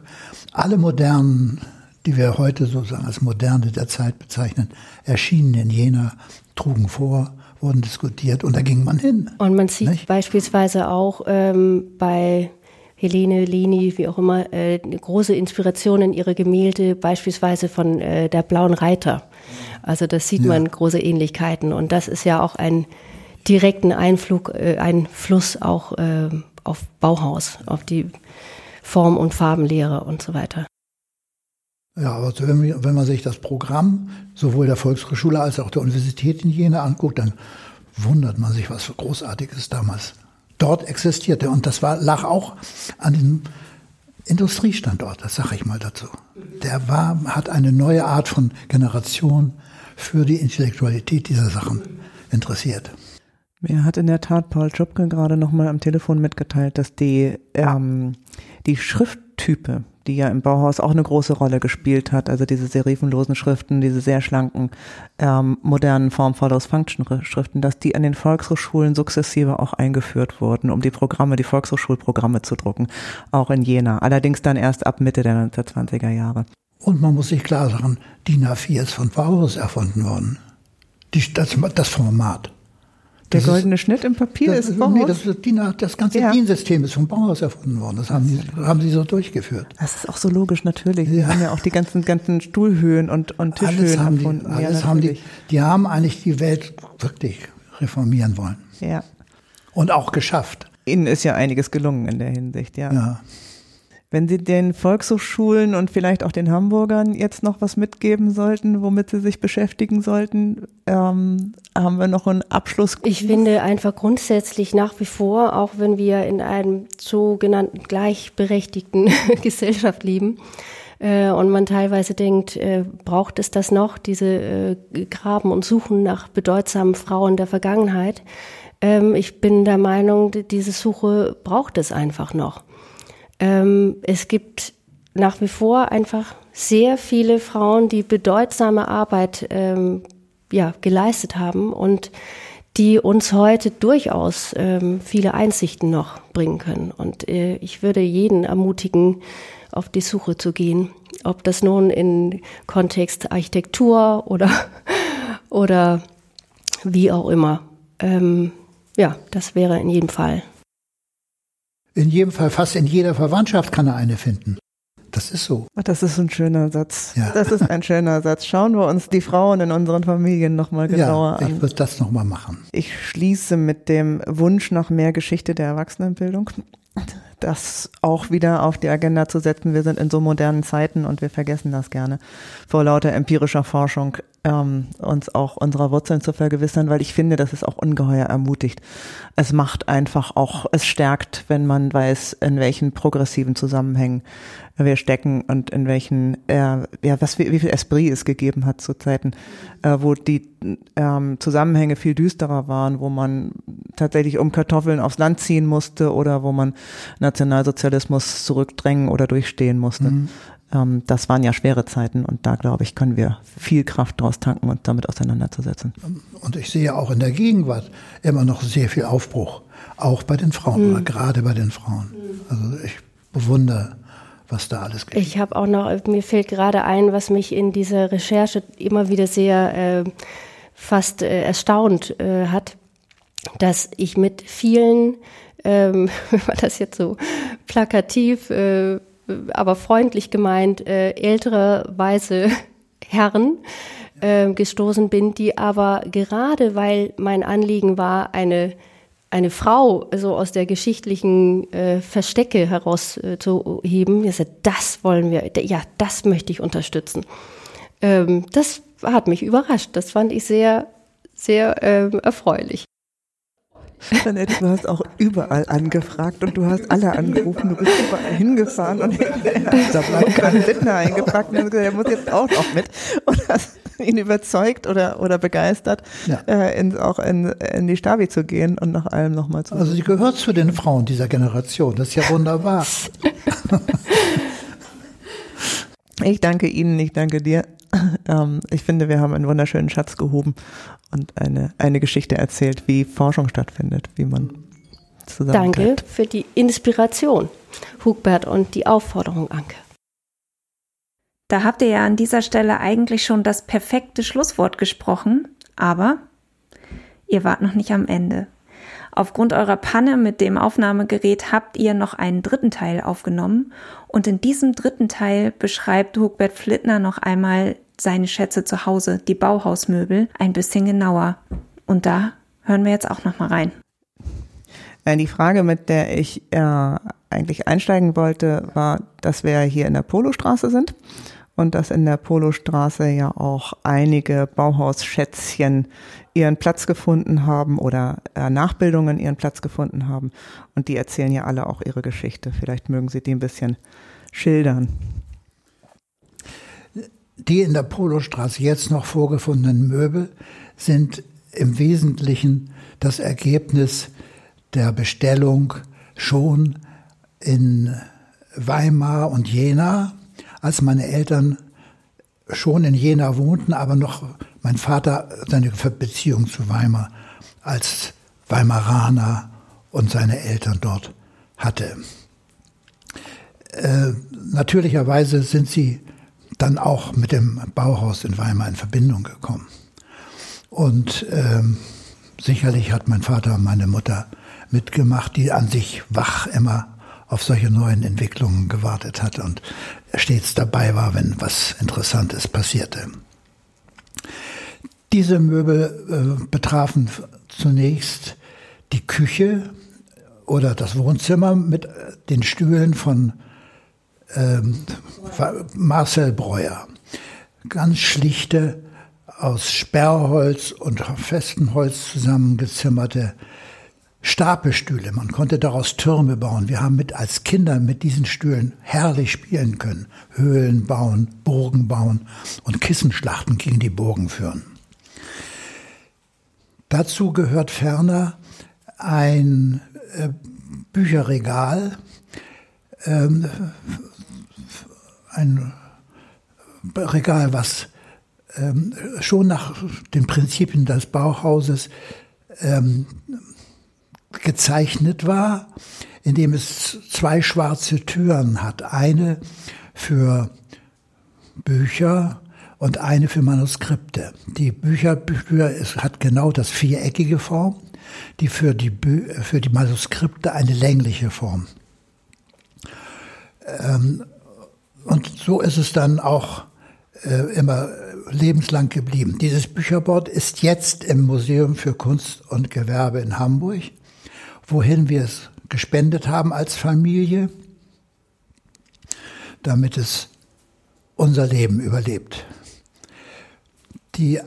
Alle modernen, die wir heute sozusagen als moderne der Zeit bezeichnen, erschienen in Jena, trugen vor, wurden diskutiert und da ging man hin. Und man sieht nicht? beispielsweise auch ähm, bei Helene, Leni, wie auch immer, äh, große Inspiration in ihre Gemälde, beispielsweise von äh, der Blauen Reiter. Also das sieht ja. man große Ähnlichkeiten und das ist ja auch ein direkten Einflug, äh, Einfluss auch äh, auf Bauhaus, auf die Form- und Farbenlehre und so weiter. Ja, aber wenn, wenn man sich das Programm sowohl der Volkshochschule als auch der Universität in Jena anguckt, dann wundert man sich, was für Großartiges damals dort existierte. Und das war, lag auch an diesem Industriestandort, das sage ich mal dazu. Der war, hat eine neue Art von Generation für die Intellektualität dieser Sachen interessiert. Mir hat in der Tat Paul Schupke gerade nochmal am Telefon mitgeteilt, dass die, ähm, die Schrifttype, die ja im Bauhaus auch eine große Rolle gespielt hat, also diese serifenlosen Schriften, diese sehr schlanken, ähm, modernen Form Follows Function Schriften, dass die an den Volkshochschulen sukzessive auch eingeführt wurden, um die Programme, die Volkshochschulprogramme zu drucken, auch in Jena. Allerdings dann erst ab Mitte der 1920er Jahre. Und man muss sich klar sagen, DIN A4 ist von Bauhaus erfunden worden. Die, das, das Format. Der das goldene ist, Schnitt im Papier das, ist Bauhaus? Nee, das, DIN, das ganze ja. DIN-System ist vom Bauhaus erfunden worden. Das haben, die, haben sie so durchgeführt. Das ist auch so logisch, natürlich. Sie haben ja auch die ganzen, ganzen Stuhlhöhen und, und Tischhöhen alles haben erfunden. Die, alles ja, haben die, die haben eigentlich die Welt wirklich reformieren wollen. Ja. Und auch geschafft. Ihnen ist ja einiges gelungen in der Hinsicht, ja. Ja. Wenn Sie den Volkshochschulen und vielleicht auch den Hamburgern jetzt noch was mitgeben sollten, womit sie sich beschäftigen sollten, ähm, haben wir noch einen Abschluss. Ich finde einfach grundsätzlich nach wie vor, auch wenn wir in einem sogenannten gleichberechtigten Gesellschaft leben, äh, und man teilweise denkt, äh, braucht es das noch, diese äh, Graben und Suchen nach bedeutsamen Frauen der Vergangenheit. Ähm, ich bin der Meinung, diese Suche braucht es einfach noch. Ähm, es gibt nach wie vor einfach sehr viele Frauen, die bedeutsame Arbeit ähm, ja, geleistet haben und die uns heute durchaus ähm, viele Einsichten noch bringen können. Und äh, ich würde jeden ermutigen, auf die Suche zu gehen, ob das nun in Kontext Architektur oder, oder wie auch immer. Ähm, ja, das wäre in jedem Fall in jedem Fall, fast in jeder Verwandtschaft kann er eine finden. Das ist so. Das ist ein schöner Satz. Ja. Das ist ein schöner Satz. Schauen wir uns die Frauen in unseren Familien nochmal genauer ja, an. Ich würde das nochmal machen. Ich schließe mit dem Wunsch nach mehr Geschichte der Erwachsenenbildung das auch wieder auf die Agenda zu setzen. Wir sind in so modernen Zeiten und wir vergessen das gerne, vor lauter empirischer Forschung ähm, uns auch unserer Wurzeln zu vergewissern, weil ich finde, das ist auch ungeheuer ermutigt. Es macht einfach auch, es stärkt, wenn man weiß, in welchen progressiven Zusammenhängen wir stecken und in welchen, äh, ja, was wie viel Esprit es gegeben hat zu Zeiten, äh, wo die ähm, Zusammenhänge viel düsterer waren, wo man tatsächlich um Kartoffeln aufs Land ziehen musste oder wo man Nationalsozialismus zurückdrängen oder durchstehen musste. Mhm. Ähm, das waren ja schwere Zeiten und da, glaube ich, können wir viel Kraft draus tanken und damit auseinanderzusetzen. Und ich sehe auch in der Gegenwart immer noch sehr viel Aufbruch, auch bei den Frauen mhm. oder gerade bei den Frauen. Also ich bewundere was da alles gibt. Ich habe auch noch, mir fällt gerade ein, was mich in dieser Recherche immer wieder sehr äh, fast äh, erstaunt äh, hat, dass ich mit vielen, ähm, war das jetzt so plakativ, äh, aber freundlich gemeint, äh, ältere weiße Herren äh, gestoßen bin, die aber gerade weil mein Anliegen war, eine eine Frau so aus der geschichtlichen äh, Verstecke herauszuheben, äh, das wollen wir, ja, das möchte ich unterstützen. Ähm, das hat mich überrascht. Das fand ich sehr, sehr ähm, erfreulich. Jeanette, du hast auch überall angefragt und du hast alle angerufen, du bist überall hingefahren und da bleibt kein Lindner eingepackt und gesagt, er muss jetzt auch noch mit und hast ihn überzeugt oder, oder begeistert, ja. äh, in, auch in, in die Stabi zu gehen und nach allem nochmal zu. Also sie gehört zu den Frauen dieser Generation, das ist ja wunderbar. ich danke Ihnen, ich danke dir. Ähm, ich finde, wir haben einen wunderschönen Schatz gehoben und eine, eine Geschichte erzählt, wie Forschung stattfindet, wie man zusammen. Danke für die Inspiration, Hugbert, und die Aufforderung, Anke. Da habt ihr ja an dieser Stelle eigentlich schon das perfekte Schlusswort gesprochen, aber ihr wart noch nicht am Ende. Aufgrund eurer Panne mit dem Aufnahmegerät habt ihr noch einen dritten Teil aufgenommen und in diesem dritten Teil beschreibt Hugbert Flittner noch einmal seine Schätze zu Hause, die Bauhausmöbel, ein bisschen genauer. Und da hören wir jetzt auch noch mal rein. Die Frage, mit der ich äh, eigentlich einsteigen wollte, war, dass wir hier in der Polostraße sind und dass in der Polostraße ja auch einige Bauhausschätzchen ihren Platz gefunden haben oder äh, Nachbildungen ihren Platz gefunden haben. Und die erzählen ja alle auch ihre Geschichte. Vielleicht mögen Sie die ein bisschen schildern. Die in der Polostraße jetzt noch vorgefundenen Möbel sind im Wesentlichen das Ergebnis der Bestellung schon in Weimar und Jena, als meine Eltern schon in Jena wohnten, aber noch mein Vater seine Beziehung zu Weimar als Weimaraner und seine Eltern dort hatte. Äh, natürlicherweise sind sie dann auch mit dem Bauhaus in Weimar in Verbindung gekommen. Und ähm, sicherlich hat mein Vater und meine Mutter mitgemacht, die an sich wach immer auf solche neuen Entwicklungen gewartet hat und stets dabei war, wenn was Interessantes passierte. Diese Möbel äh, betrafen zunächst die Küche oder das Wohnzimmer mit äh, den Stühlen von ähm, Marcel Breuer. Ganz schlichte, aus Sperrholz und festem Holz zusammengezimmerte Stapelstühle. Man konnte daraus Türme bauen. Wir haben mit, als Kinder mit diesen Stühlen herrlich spielen können. Höhlen bauen, Burgen bauen und Kissenschlachten gegen die Burgen führen. Dazu gehört ferner ein äh, Bücherregal, ähm, ein Regal, was ähm, schon nach den Prinzipien des Bauhauses ähm, gezeichnet war, indem es zwei schwarze Türen hat. Eine für Bücher und eine für Manuskripte. Die Büchertür ist, hat genau das viereckige Form, die für die, Bü für die Manuskripte eine längliche Form. Ähm, und so ist es dann auch äh, immer lebenslang geblieben. Dieses Bücherboard ist jetzt im Museum für Kunst und Gewerbe in Hamburg wohin wir es gespendet haben als Familie, damit es unser Leben überlebt. Die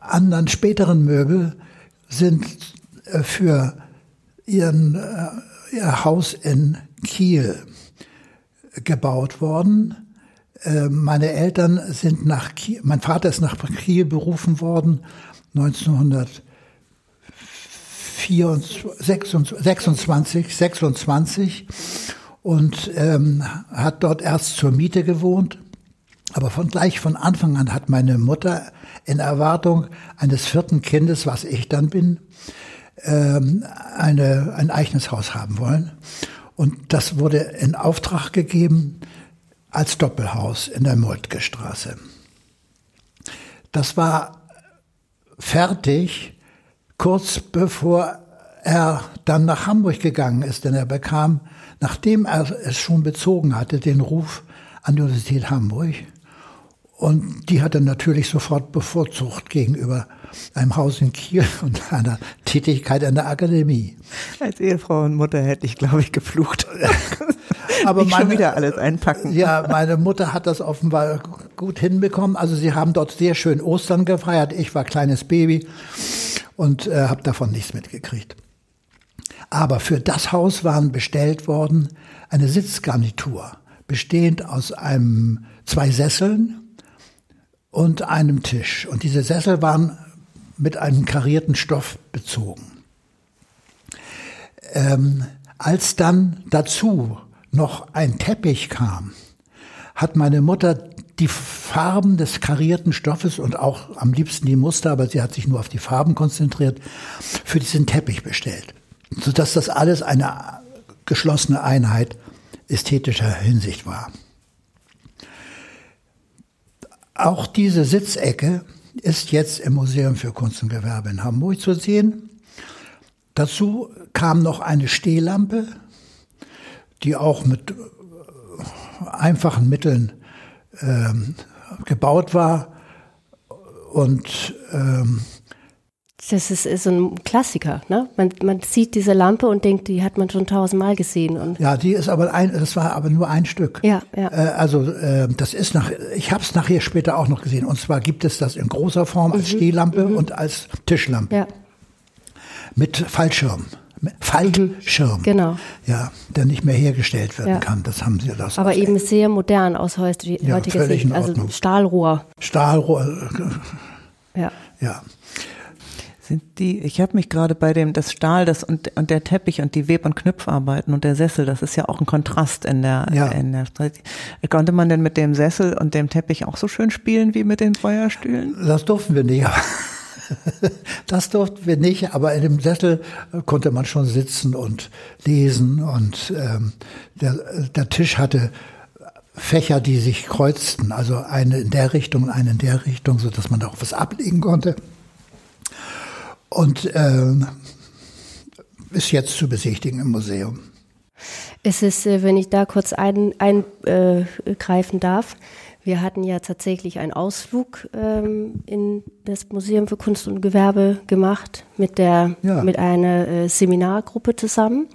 anderen späteren Möbel sind äh, für ihren, äh, ihr Haus in Kiel gebaut worden. Äh, meine Eltern sind nach Kiel, mein Vater ist nach Kiel berufen worden 1900 26, 26 und ähm, hat dort erst zur Miete gewohnt. Aber von gleich von Anfang an hat meine Mutter in Erwartung eines vierten Kindes, was ich dann bin, ähm, eine, ein eigenes Haus haben wollen. Und das wurde in Auftrag gegeben als Doppelhaus in der Moltke Straße. Das war fertig kurz bevor er dann nach Hamburg gegangen ist, denn er bekam, nachdem er es schon bezogen hatte, den Ruf an die Universität Hamburg. Und die hat er natürlich sofort bevorzugt gegenüber einem Haus in Kiel und einer Tätigkeit an der Akademie. Als Ehefrau und Mutter hätte ich, glaube ich, geflucht. Aber ich meine, schon wieder alles einpacken. Ja, meine Mutter hat das offenbar gut hinbekommen. Also sie haben dort sehr schön Ostern gefeiert. Ich war kleines Baby und äh, habe davon nichts mitgekriegt. Aber für das Haus waren bestellt worden eine Sitzgarnitur, bestehend aus einem zwei Sesseln und einem Tisch. Und diese Sessel waren mit einem karierten Stoff bezogen. Ähm, als dann dazu noch ein Teppich kam, hat meine Mutter die Farben des karierten Stoffes und auch am liebsten die Muster, aber sie hat sich nur auf die Farben konzentriert, für diesen Teppich bestellt. Sodass das alles eine geschlossene Einheit ästhetischer Hinsicht war. Auch diese Sitzecke ist jetzt im Museum für Kunst und Gewerbe in Hamburg zu sehen. Dazu kam noch eine Stehlampe, die auch mit äh, einfachen Mitteln ähm, gebaut war und ähm, das ist, ist so ein Klassiker, ne? Man, man sieht diese Lampe und denkt, die hat man schon tausendmal gesehen. Und ja, die ist aber ein, das war aber nur ein Stück. Ja, ja. Äh, also äh, das ist nach, ich habe es nachher später auch noch gesehen. Und zwar gibt es das in großer Form als mhm. Stehlampe mhm. und als Tischlampe. Ja. Mit Fallschirm. Fallschirm. Genau. Ja, der nicht mehr hergestellt werden ja. kann. Das haben sie das. Aber eben sehr modern aus heutiger ja, Sicht. Also Stahlrohr. Stahlrohr. Ja. Ja. Sind die, ich habe mich gerade bei dem, das Stahl das und, und der Teppich und die Web- und Knüpfarbeiten und der Sessel, das ist ja auch ein Kontrast in der, ja. in der Konnte man denn mit dem Sessel und dem Teppich auch so schön spielen wie mit den Feuerstühlen? Das durften wir nicht. Das durften wir nicht, aber in dem Sessel konnte man schon sitzen und lesen und ähm, der, der Tisch hatte Fächer, die sich kreuzten, also eine in der Richtung, und eine in der Richtung, so dass man da auch was ablegen konnte. Und äh, ist jetzt zu besichtigen im Museum. Es ist, äh, wenn ich da kurz eingreifen ein, äh, darf, wir hatten ja tatsächlich einen Ausflug ähm, in das Museum für Kunst und Gewerbe gemacht mit der ja. mit einer äh, Seminargruppe zusammen.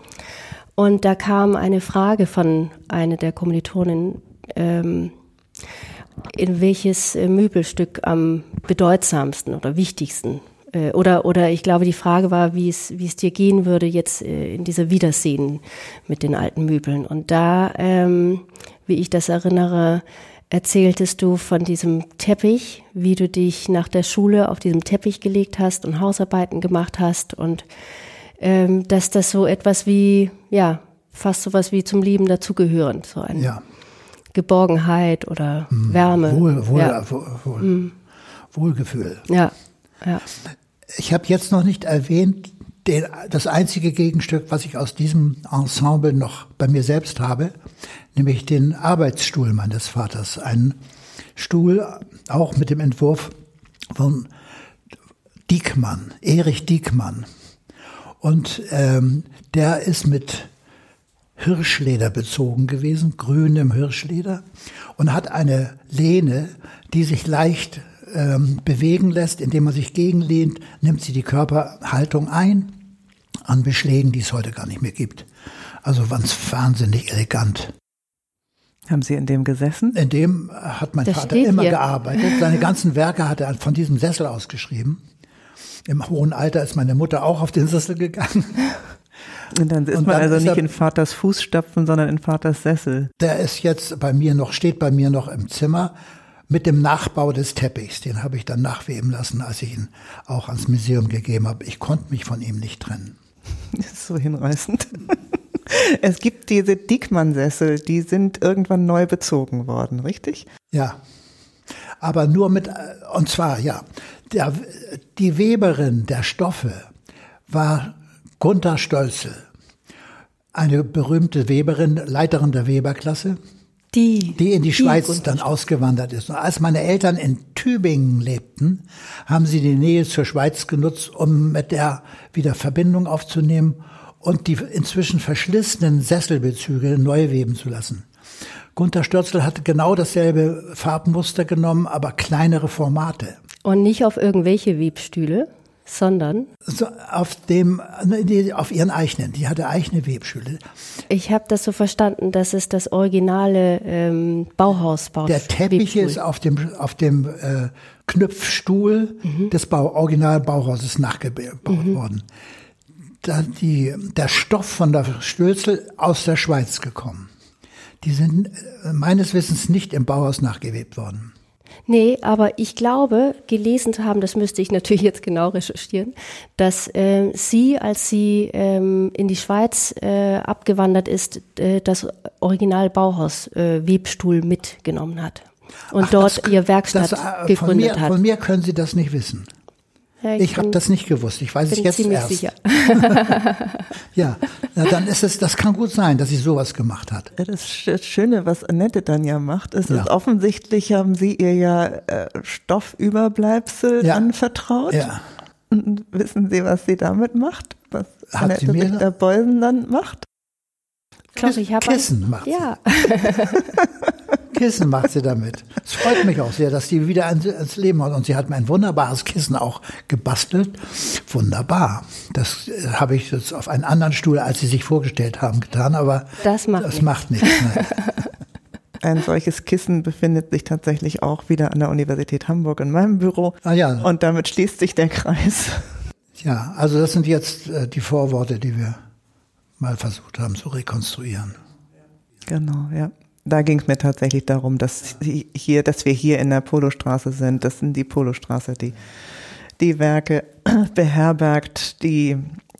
Und da kam eine Frage von einer der Kommilitonen, ähm, in welches Möbelstück am bedeutsamsten oder wichtigsten äh, oder, oder ich glaube, die Frage war, wie es, wie es dir gehen würde jetzt äh, in dieser Wiedersehen mit den alten Möbeln. Und da, ähm, wie ich das erinnere, erzähltest du von diesem Teppich, wie du dich nach der Schule auf diesem Teppich gelegt hast und Hausarbeiten gemacht hast und ähm, dass das so etwas wie, ja, fast sowas wie zum Leben dazugehören, so eine ja. Geborgenheit oder hm. Wärme. Wohl, wohl, ja. wohl, wohl, hm. Wohlgefühl. Ja, ja. Ich habe jetzt noch nicht erwähnt, den, das einzige Gegenstück, was ich aus diesem Ensemble noch bei mir selbst habe, nämlich den Arbeitsstuhl meines Vaters. Ein Stuhl, auch mit dem Entwurf von Diekmann, Erich Diekmann. Und ähm, der ist mit Hirschleder bezogen gewesen, grünem Hirschleder, und hat eine Lehne, die sich leicht ähm, bewegen lässt, indem man sich gegenlehnt, nimmt sie die Körperhaltung ein an Beschlägen, die es heute gar nicht mehr gibt. Also ganz wahnsinnig elegant. Haben Sie in dem gesessen? In dem hat mein das Vater immer hier. gearbeitet. Seine ganzen Werke hat er von diesem Sessel aus geschrieben. Im hohen Alter ist meine Mutter auch auf den Sessel gegangen. Und dann ist und man dann also ist nicht er, in Vaters Fußstapfen, sondern in Vaters Sessel. Der ist jetzt bei mir noch, steht bei mir noch im Zimmer mit dem Nachbau des Teppichs. Den habe ich dann nachweben lassen, als ich ihn auch ans Museum gegeben habe. Ich konnte mich von ihm nicht trennen. Das ist so hinreißend. Es gibt diese Diekmann-Sessel, die sind irgendwann neu bezogen worden, richtig? Ja. Aber nur mit, und zwar, ja, der, die Weberin der Stoffe war Gunther Stölzel, eine berühmte Weberin, Leiterin der Weberklasse. Die, die in die, die Schweiz dann ausgewandert ist. Und als meine Eltern in Tübingen lebten, haben sie die Nähe zur Schweiz genutzt, um mit der wieder Verbindung aufzunehmen und die inzwischen verschlissenen Sesselbezüge neu weben zu lassen. Gunther Störzel hatte genau dasselbe Farbmuster genommen, aber kleinere Formate. Und nicht auf irgendwelche Webstühle? Sondern so auf dem auf ihren eigenen. Die hatte eigene Webstühle. Ich habe das so verstanden, dass es das originale ähm, Bauhausbau. Der Teppich Webstuhl. ist auf dem auf dem äh, Knüpfstuhl mhm. des Bau, Original Bauhauses nachgebaut mhm. worden. Da die, der Stoff von der Stölzel aus der Schweiz gekommen. Die sind äh, meines Wissens nicht im Bauhaus nachgewebt worden. Nee, aber ich glaube, gelesen zu haben, das müsste ich natürlich jetzt genau recherchieren, dass äh, sie, als sie ähm, in die Schweiz äh, abgewandert ist, äh, das Original Bauhaus äh, Webstuhl mitgenommen hat und Ach, das, dort ihr Werkstatt das, äh, gegründet mir, hat. Von mir können Sie das nicht wissen. Ja, ich ich habe das nicht gewusst. Ich weiß es jetzt ziemlich erst. Sicher. ja, na, dann ist es, das kann gut sein, dass sie sowas gemacht hat. Das Schöne, was Annette dann ja macht, ist, ja. offensichtlich haben sie ihr ja äh, Stoffüberbleibsel ja. anvertraut. Ja. Und wissen Sie, was sie damit macht? Was Hat sie mir Dr. Beusen dann macht? Doch, ich Kissen macht ja. Kissen macht sie damit. Es freut mich auch sehr, dass die wieder ins Leben hat. Und sie hat mir ein wunderbares Kissen auch gebastelt. Wunderbar. Das äh, habe ich jetzt auf einen anderen Stuhl, als sie sich vorgestellt haben, getan. Aber das macht, das nichts. macht nichts. Ein solches Kissen befindet sich tatsächlich auch wieder an der Universität Hamburg in meinem Büro. Ah ja. Und damit schließt sich der Kreis. Ja, also das sind jetzt äh, die Vorworte, die wir mal versucht haben zu rekonstruieren. Genau, ja. Da ging es mir tatsächlich darum, dass hier, dass wir hier in der Polostraße sind. Das sind die Polostraße, die die Werke beherbergt, die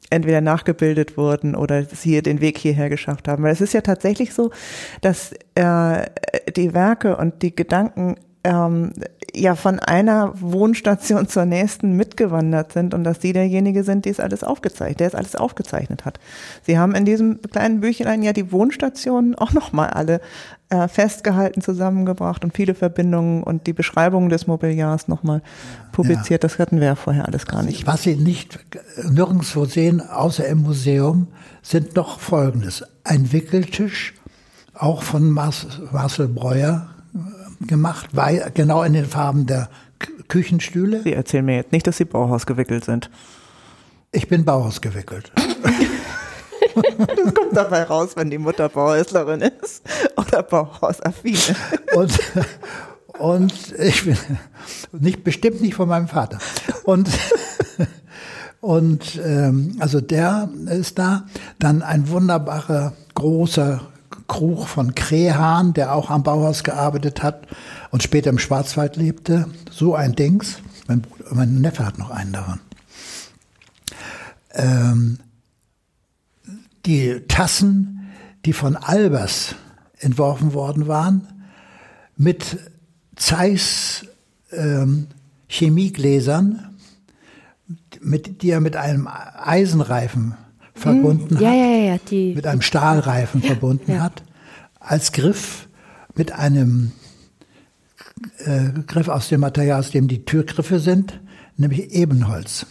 entweder nachgebildet wurden oder hier den Weg hierher geschafft haben. Weil es ist ja tatsächlich so, dass äh, die Werke und die Gedanken ähm, ja von einer Wohnstation zur nächsten mitgewandert sind und dass Sie derjenige sind, die es alles aufgezeichnet, der es alles aufgezeichnet hat. Sie haben in diesem kleinen Büchlein ja die Wohnstationen auch nochmal alle äh, festgehalten, zusammengebracht und viele Verbindungen und die Beschreibungen des Mobiliars nochmal publiziert. Ja. Das hatten wir ja vorher alles gar nicht. Was Sie nicht nirgendwo sehen, außer im Museum, sind noch Folgendes. Ein Wickeltisch, auch von Marcel Breuer, gemacht, weil, genau in den Farben der Küchenstühle. Sie erzählen mir jetzt nicht, dass Sie Bauhaus gewickelt sind. Ich bin Bauhaus gewickelt. das kommt dabei raus, wenn die Mutter Bauhäuslerin ist oder Bauhausaffin. Und, und ich bin nicht bestimmt nicht von meinem Vater. Und und ähm, also der ist da. Dann ein wunderbarer großer Krug von Krehahn, der auch am Bauhaus gearbeitet hat und später im Schwarzwald lebte. So ein Dings. Mein, mein Neffe hat noch einen davon. Ähm, die Tassen, die von Albers entworfen worden waren, mit Zeiss ähm, Chemiegläsern, mit, die er mit einem Eisenreifen verbunden ja, hat, ja, ja, die, mit einem Stahlreifen verbunden hat, als Griff mit einem äh, Griff aus dem Material, aus dem die Türgriffe sind, nämlich Ebenholz.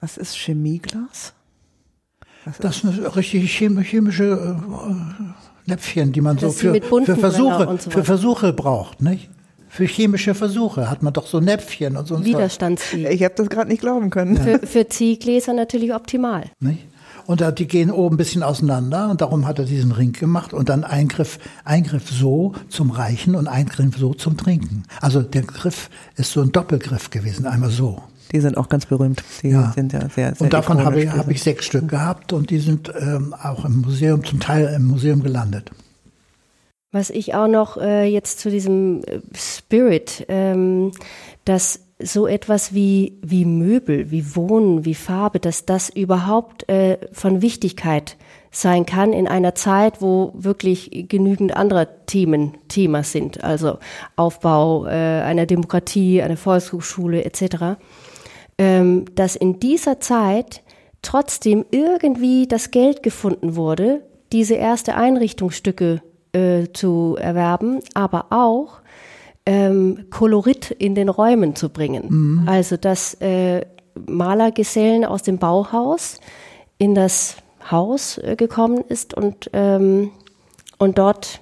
Was ist Chemieglas? Was das sind richtige chemische äh, Näpfchen, die man das so für, für Versuche, so für Versuche braucht, nicht? Für chemische Versuche hat man doch so Näpfchen und so. Widerstandsfähig. Ich habe das gerade nicht glauben können. Ja. Für, für Ziehgläser natürlich optimal. Nicht? Und da, die gehen oben ein bisschen auseinander und darum hat er diesen Ring gemacht und dann Eingriff, Eingriff so zum Reichen und Eingriff so zum Trinken. Also der Griff ist so ein Doppelgriff gewesen, einmal so. Die sind auch ganz berühmt. Die ja. sind ja sehr, sehr Und davon habe ich, hab ich sechs Stück gehabt und die sind ähm, auch im Museum, zum Teil im Museum gelandet. Was ich auch noch äh, jetzt zu diesem äh, Spirit, ähm, dass so etwas wie, wie Möbel, wie Wohnen, wie Farbe, dass das überhaupt äh, von Wichtigkeit sein kann in einer Zeit, wo wirklich genügend andere Themen Thema sind, also Aufbau äh, einer Demokratie, einer Volkshochschule etc., ähm, dass in dieser Zeit trotzdem irgendwie das Geld gefunden wurde, diese erste Einrichtungsstücke äh, zu erwerben, aber auch ähm, Kolorit in den Räumen zu bringen. Mhm. Also dass äh, Malergesellen aus dem Bauhaus in das Haus äh, gekommen ist und, ähm, und dort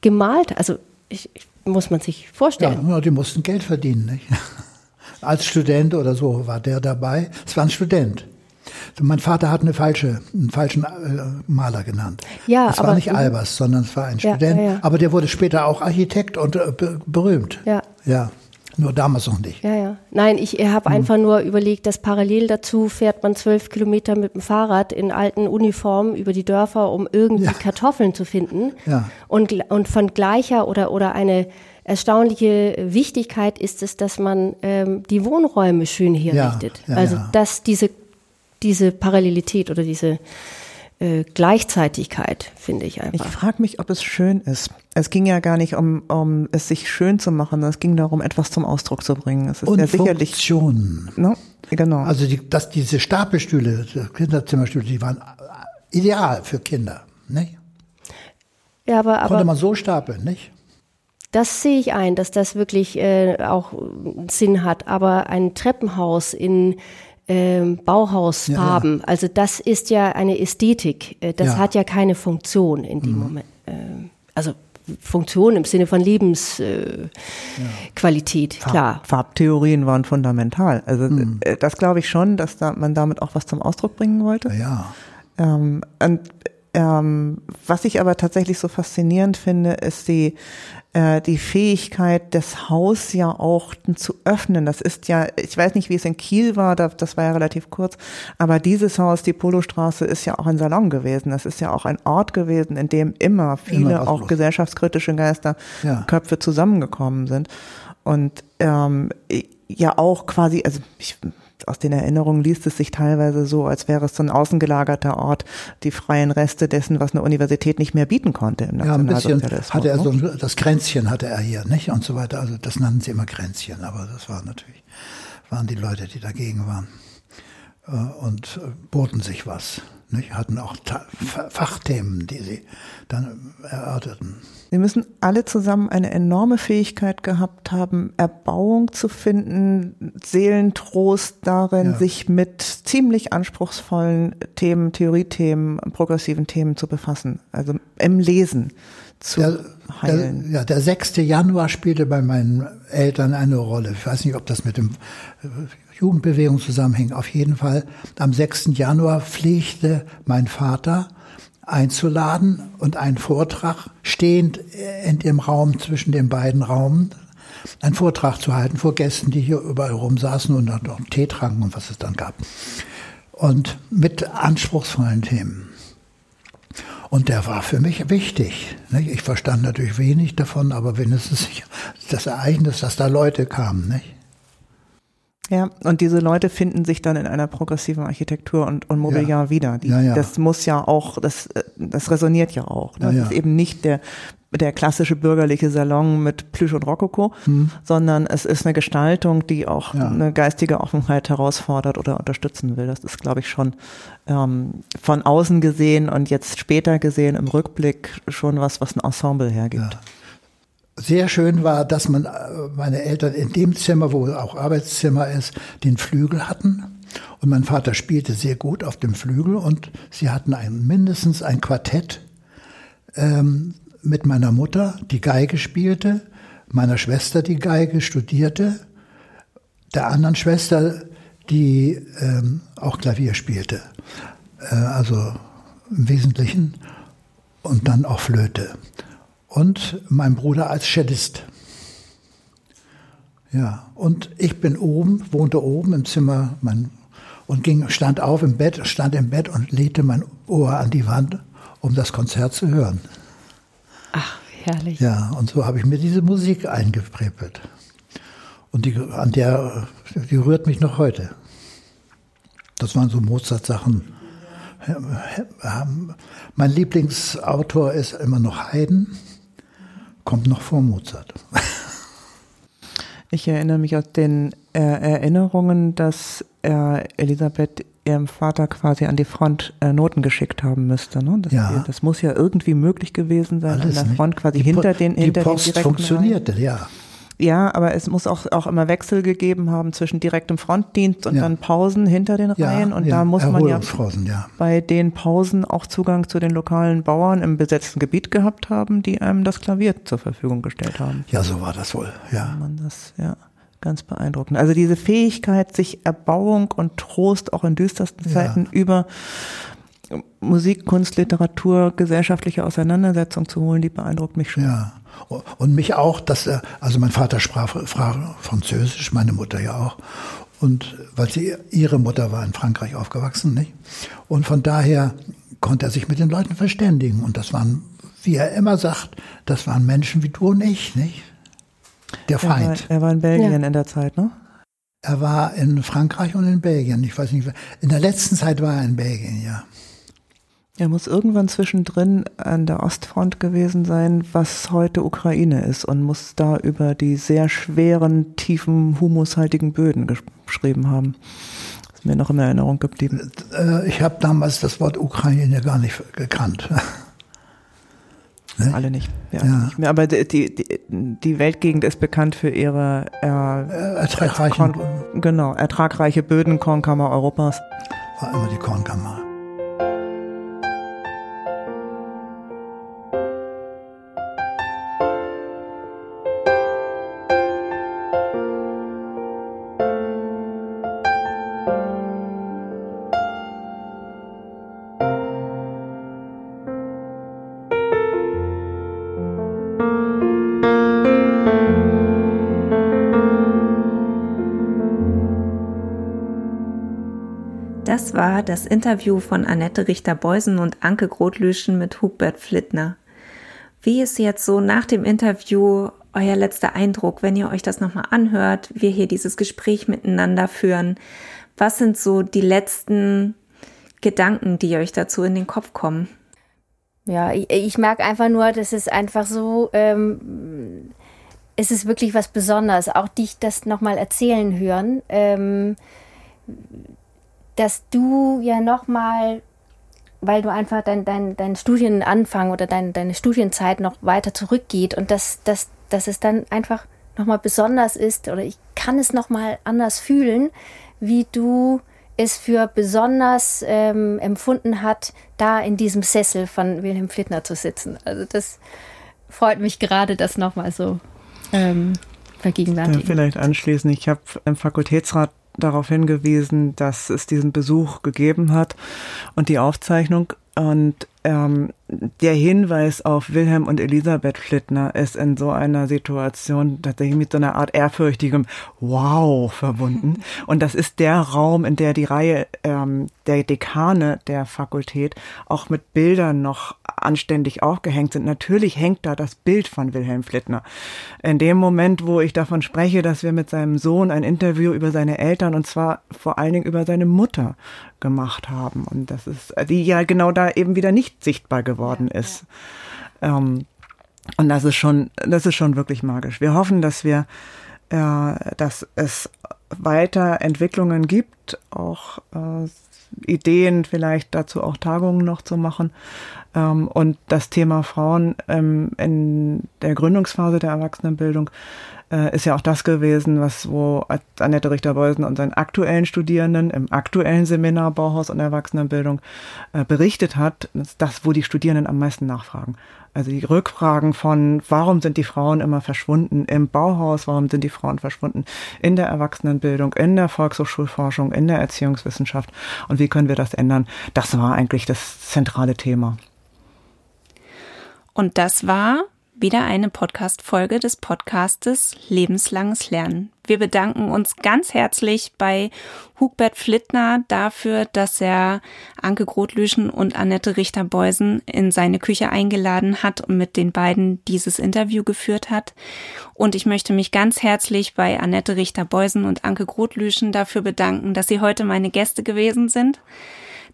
gemalt. Also ich, ich, muss man sich vorstellen. Ja, die mussten Geld verdienen. Nicht? Als Student oder so war der dabei. Es war ein Student. Mein Vater hat eine falsche, einen falschen äh, Maler genannt. Ja, es war aber, nicht Albers, sondern es war ein ja, Student. Ja, ja. Aber der wurde später auch Architekt und äh, berühmt. Ja. Ja. Nur damals noch nicht. Ja, ja. Nein, ich habe hm. einfach nur überlegt, dass parallel dazu fährt man zwölf Kilometer mit dem Fahrrad in alten Uniformen über die Dörfer, um irgendwie ja. Kartoffeln zu finden. Ja. Und, und von gleicher oder, oder eine erstaunliche Wichtigkeit ist es, dass man ähm, die Wohnräume schön herrichtet. Ja, ja, also dass diese diese Parallelität oder diese äh, Gleichzeitigkeit, finde ich einfach. Ich frage mich, ob es schön ist. Es ging ja gar nicht um, um es sich schön zu machen, es ging darum, etwas zum Ausdruck zu bringen. Es ist Und ja sicherlich. Funktion. Ne? Genau. Also die, dass diese Stapelstühle, Kinderzimmerstühle, die waren ideal für Kinder, nicht? Ja, aber, aber konnte man so stapeln, nicht? Das sehe ich ein, dass das wirklich äh, auch Sinn hat. Aber ein Treppenhaus in ähm, Bauhausfarben. Ja, ja. Also das ist ja eine Ästhetik. Äh, das ja. hat ja keine Funktion in dem mhm. Moment. Ähm, also Funktion im Sinne von Lebensqualität, äh, klar. Farbtheorien waren fundamental. Also mhm. Äh, das glaube ich schon, dass da man damit auch was zum Ausdruck bringen wollte. Ja. Ähm, und ähm, was ich aber tatsächlich so faszinierend finde, ist die äh, die Fähigkeit, das Haus ja auch zu öffnen. Das ist ja, ich weiß nicht, wie es in Kiel war, das war ja relativ kurz, aber dieses Haus, die Polostraße, ist ja auch ein Salon gewesen. Das ist ja auch ein Ort gewesen, in dem immer viele immer auch gesellschaftskritische Geisterköpfe ja. zusammengekommen sind. Und ähm, ja auch quasi, also ich aus den Erinnerungen liest es sich teilweise so, als wäre es so ein außengelagerter Ort, die freien Reste dessen, was eine Universität nicht mehr bieten konnte im Ja, ein bisschen hatte er so, das Kränzchen hatte er hier, nicht? Und so weiter. Also das nannten sie immer Kränzchen, aber das war natürlich, waren die Leute, die dagegen waren äh, und äh, boten sich was. Nicht? Hatten auch Fachthemen, die sie dann erörterten. Sie müssen alle zusammen eine enorme Fähigkeit gehabt haben, Erbauung zu finden, Seelentrost darin, ja. sich mit ziemlich anspruchsvollen Themen, Theoriethemen, progressiven Themen zu befassen. Also im Lesen zu der, heilen. Der, ja, der 6. Januar spielte bei meinen Eltern eine Rolle. Ich weiß nicht, ob das mit dem Jugendbewegung zusammenhängt. Auf jeden Fall, am 6. Januar pflegte mein Vater einzuladen und einen Vortrag stehend in dem Raum zwischen den beiden Raumen, einen Vortrag zu halten vor Gästen, die hier überall rumsaßen und dann noch Tee tranken und was es dann gab. Und mit anspruchsvollen Themen. Und der war für mich wichtig. Ich verstand natürlich wenig davon, aber wenigstens das Ereignis, dass da Leute kamen. Nicht? Ja, und diese Leute finden sich dann in einer progressiven Architektur und, und Mobiliar ja. wieder. Die, ja, ja. Das muss ja auch, das, das resoniert ja auch. Das ist eben nicht der, der klassische bürgerliche Salon mit Plüsch und Rokoko, hm. sondern es ist eine Gestaltung, die auch eine geistige Offenheit herausfordert oder unterstützen will. Das ist, glaube ich, schon ähm, von außen gesehen und jetzt später gesehen im Rückblick schon was, was ein Ensemble hergibt sehr schön war, dass man äh, meine Eltern in dem Zimmer, wo auch Arbeitszimmer ist, den Flügel hatten. Und mein Vater spielte sehr gut auf dem Flügel und sie hatten ein, mindestens ein Quartett ähm, mit meiner Mutter, die Geige spielte, meiner Schwester, die Geige studierte, der anderen Schwester, die ähm, auch Klavier spielte. Äh, also im Wesentlichen und dann auch Flöte und mein Bruder als Cellist. Ja, und ich bin oben, wohnte oben im Zimmer mein, und ging, stand auf im Bett, stand im Bett und legte mein Ohr an die Wand, um das Konzert zu hören. Ach, herrlich. Ja, und so habe ich mir diese Musik eingeprägt. Und die, an der, die rührt mich noch heute. Das waren so Mozart-Sachen. Mein Lieblingsautor ist immer noch Haydn kommt noch vor Mozart. Ich erinnere mich aus den äh, Erinnerungen, dass äh, Elisabeth ihrem Vater quasi an die Front äh, Noten geschickt haben müsste. Ne? Das, ja. das muss ja irgendwie möglich gewesen sein, Alles an der Front quasi hinter den hinter die Post den funktionierte, Reihen. ja. Ja, aber es muss auch, auch immer Wechsel gegeben haben zwischen direktem Frontdienst und ja. dann Pausen hinter den Reihen. Und ja, da muss man ja, ja, bei den Pausen auch Zugang zu den lokalen Bauern im besetzten Gebiet gehabt haben, die einem das Klavier zur Verfügung gestellt haben. Ja, so war das wohl, ja. Man das, ja. Ganz beeindruckend. Also diese Fähigkeit, sich Erbauung und Trost auch in düstersten Zeiten über Musik, Kunst, Literatur, gesellschaftliche Auseinandersetzung zu holen, die beeindruckt mich schon. Ja. Und mich auch, dass er, also mein Vater sprach, sprach Französisch, meine Mutter ja auch. Und weil sie, ihre Mutter war in Frankreich aufgewachsen, nicht? Und von daher konnte er sich mit den Leuten verständigen. Und das waren, wie er immer sagt, das waren Menschen wie du und ich, nicht? Der Feind. Er war, er war in Belgien ja. in der Zeit, ne? Er war in Frankreich und in Belgien. Ich weiß nicht, in der letzten Zeit war er in Belgien, ja. Er muss irgendwann zwischendrin an der Ostfront gewesen sein, was heute Ukraine ist, und muss da über die sehr schweren, tiefen, humushaltigen Böden geschrieben haben. Das ist mir noch in Erinnerung geblieben. Äh, ich habe damals das Wort Ukraine gar nicht gekannt. Ne? Alle nicht. Ja, ja. Nicht mehr. Aber die, die, die Weltgegend ist bekannt für ihre äh, ertragreichen genau, ertragreiche Böden, Kornkammer Europas. War immer die Kornkammer. Das Interview von Annette Richter-Beusen und Anke Grotlüschen mit Hugbert Flittner. Wie ist jetzt so nach dem Interview euer letzter Eindruck, wenn ihr euch das nochmal anhört, wir hier dieses Gespräch miteinander führen? Was sind so die letzten Gedanken, die euch dazu in den Kopf kommen? Ja, ich, ich merke einfach nur, das ist einfach so, ähm, es ist wirklich was Besonderes. Auch dich das nochmal erzählen hören. Ähm, dass du ja nochmal, weil du einfach dein, dein, dein Studienanfang oder dein, deine Studienzeit noch weiter zurückgeht und dass, dass, dass es dann einfach nochmal besonders ist oder ich kann es nochmal anders fühlen, wie du es für besonders ähm, empfunden hat, da in diesem Sessel von Wilhelm Flittner zu sitzen. Also das freut mich gerade, das nochmal so ähm, vergegenwärtigen. Vielleicht anschließend, ich habe im Fakultätsrat darauf hingewiesen, dass es diesen Besuch gegeben hat und die Aufzeichnung. Und ähm, der Hinweis auf Wilhelm und Elisabeth Flittner ist in so einer Situation tatsächlich mit so einer Art ehrfürchtigem Wow verbunden. Und das ist der Raum, in der die Reihe ähm, der Dekane der Fakultät auch mit Bildern noch anständig aufgehängt sind. Natürlich hängt da das Bild von Wilhelm Flittner. In dem Moment, wo ich davon spreche, dass wir mit seinem Sohn ein Interview über seine Eltern und zwar vor allen Dingen über seine Mutter gemacht haben. Und das ist, die ja genau da eben wieder nicht sichtbar geworden ja, ist. Ja. Ähm, und das ist schon, das ist schon wirklich magisch. Wir hoffen, dass wir, äh, dass es weiter Entwicklungen gibt, auch äh, Ideen, vielleicht dazu auch Tagungen noch zu machen. Ähm, und das Thema Frauen ähm, in der Gründungsphase der Erwachsenenbildung äh, ist ja auch das gewesen, was wo Annette Richter-Beusen unseren aktuellen Studierenden im aktuellen Seminar Bauhaus und Erwachsenenbildung äh, berichtet hat, ist das, wo die Studierenden am meisten nachfragen. Also die Rückfragen von, warum sind die Frauen immer verschwunden im Bauhaus, warum sind die Frauen verschwunden in der Erwachsenenbildung, in der Volkshochschulforschung, in der Erziehungswissenschaft und wie können wir das ändern? Das war eigentlich das zentrale Thema. Und das war wieder eine Podcast-Folge des Podcastes Lebenslanges Lernen. Wir bedanken uns ganz herzlich bei Hugbert Flittner dafür, dass er Anke Grotlüschen und Annette Richter-Beusen in seine Küche eingeladen hat und mit den beiden dieses Interview geführt hat. Und ich möchte mich ganz herzlich bei Annette Richter-Beusen und Anke Grotlüschen dafür bedanken, dass sie heute meine Gäste gewesen sind.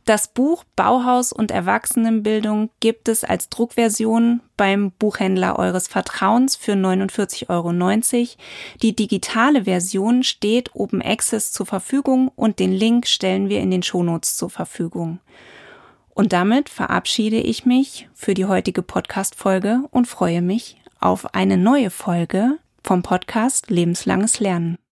Das Buch Bauhaus und Erwachsenenbildung gibt es als Druckversion beim Buchhändler eures Vertrauens für 49,90 Euro. Die digitale Version steht Open Access zur Verfügung und den Link stellen wir in den Shownotes zur Verfügung. Und damit verabschiede ich mich für die heutige Podcast-Folge und freue mich auf eine neue Folge vom Podcast Lebenslanges Lernen.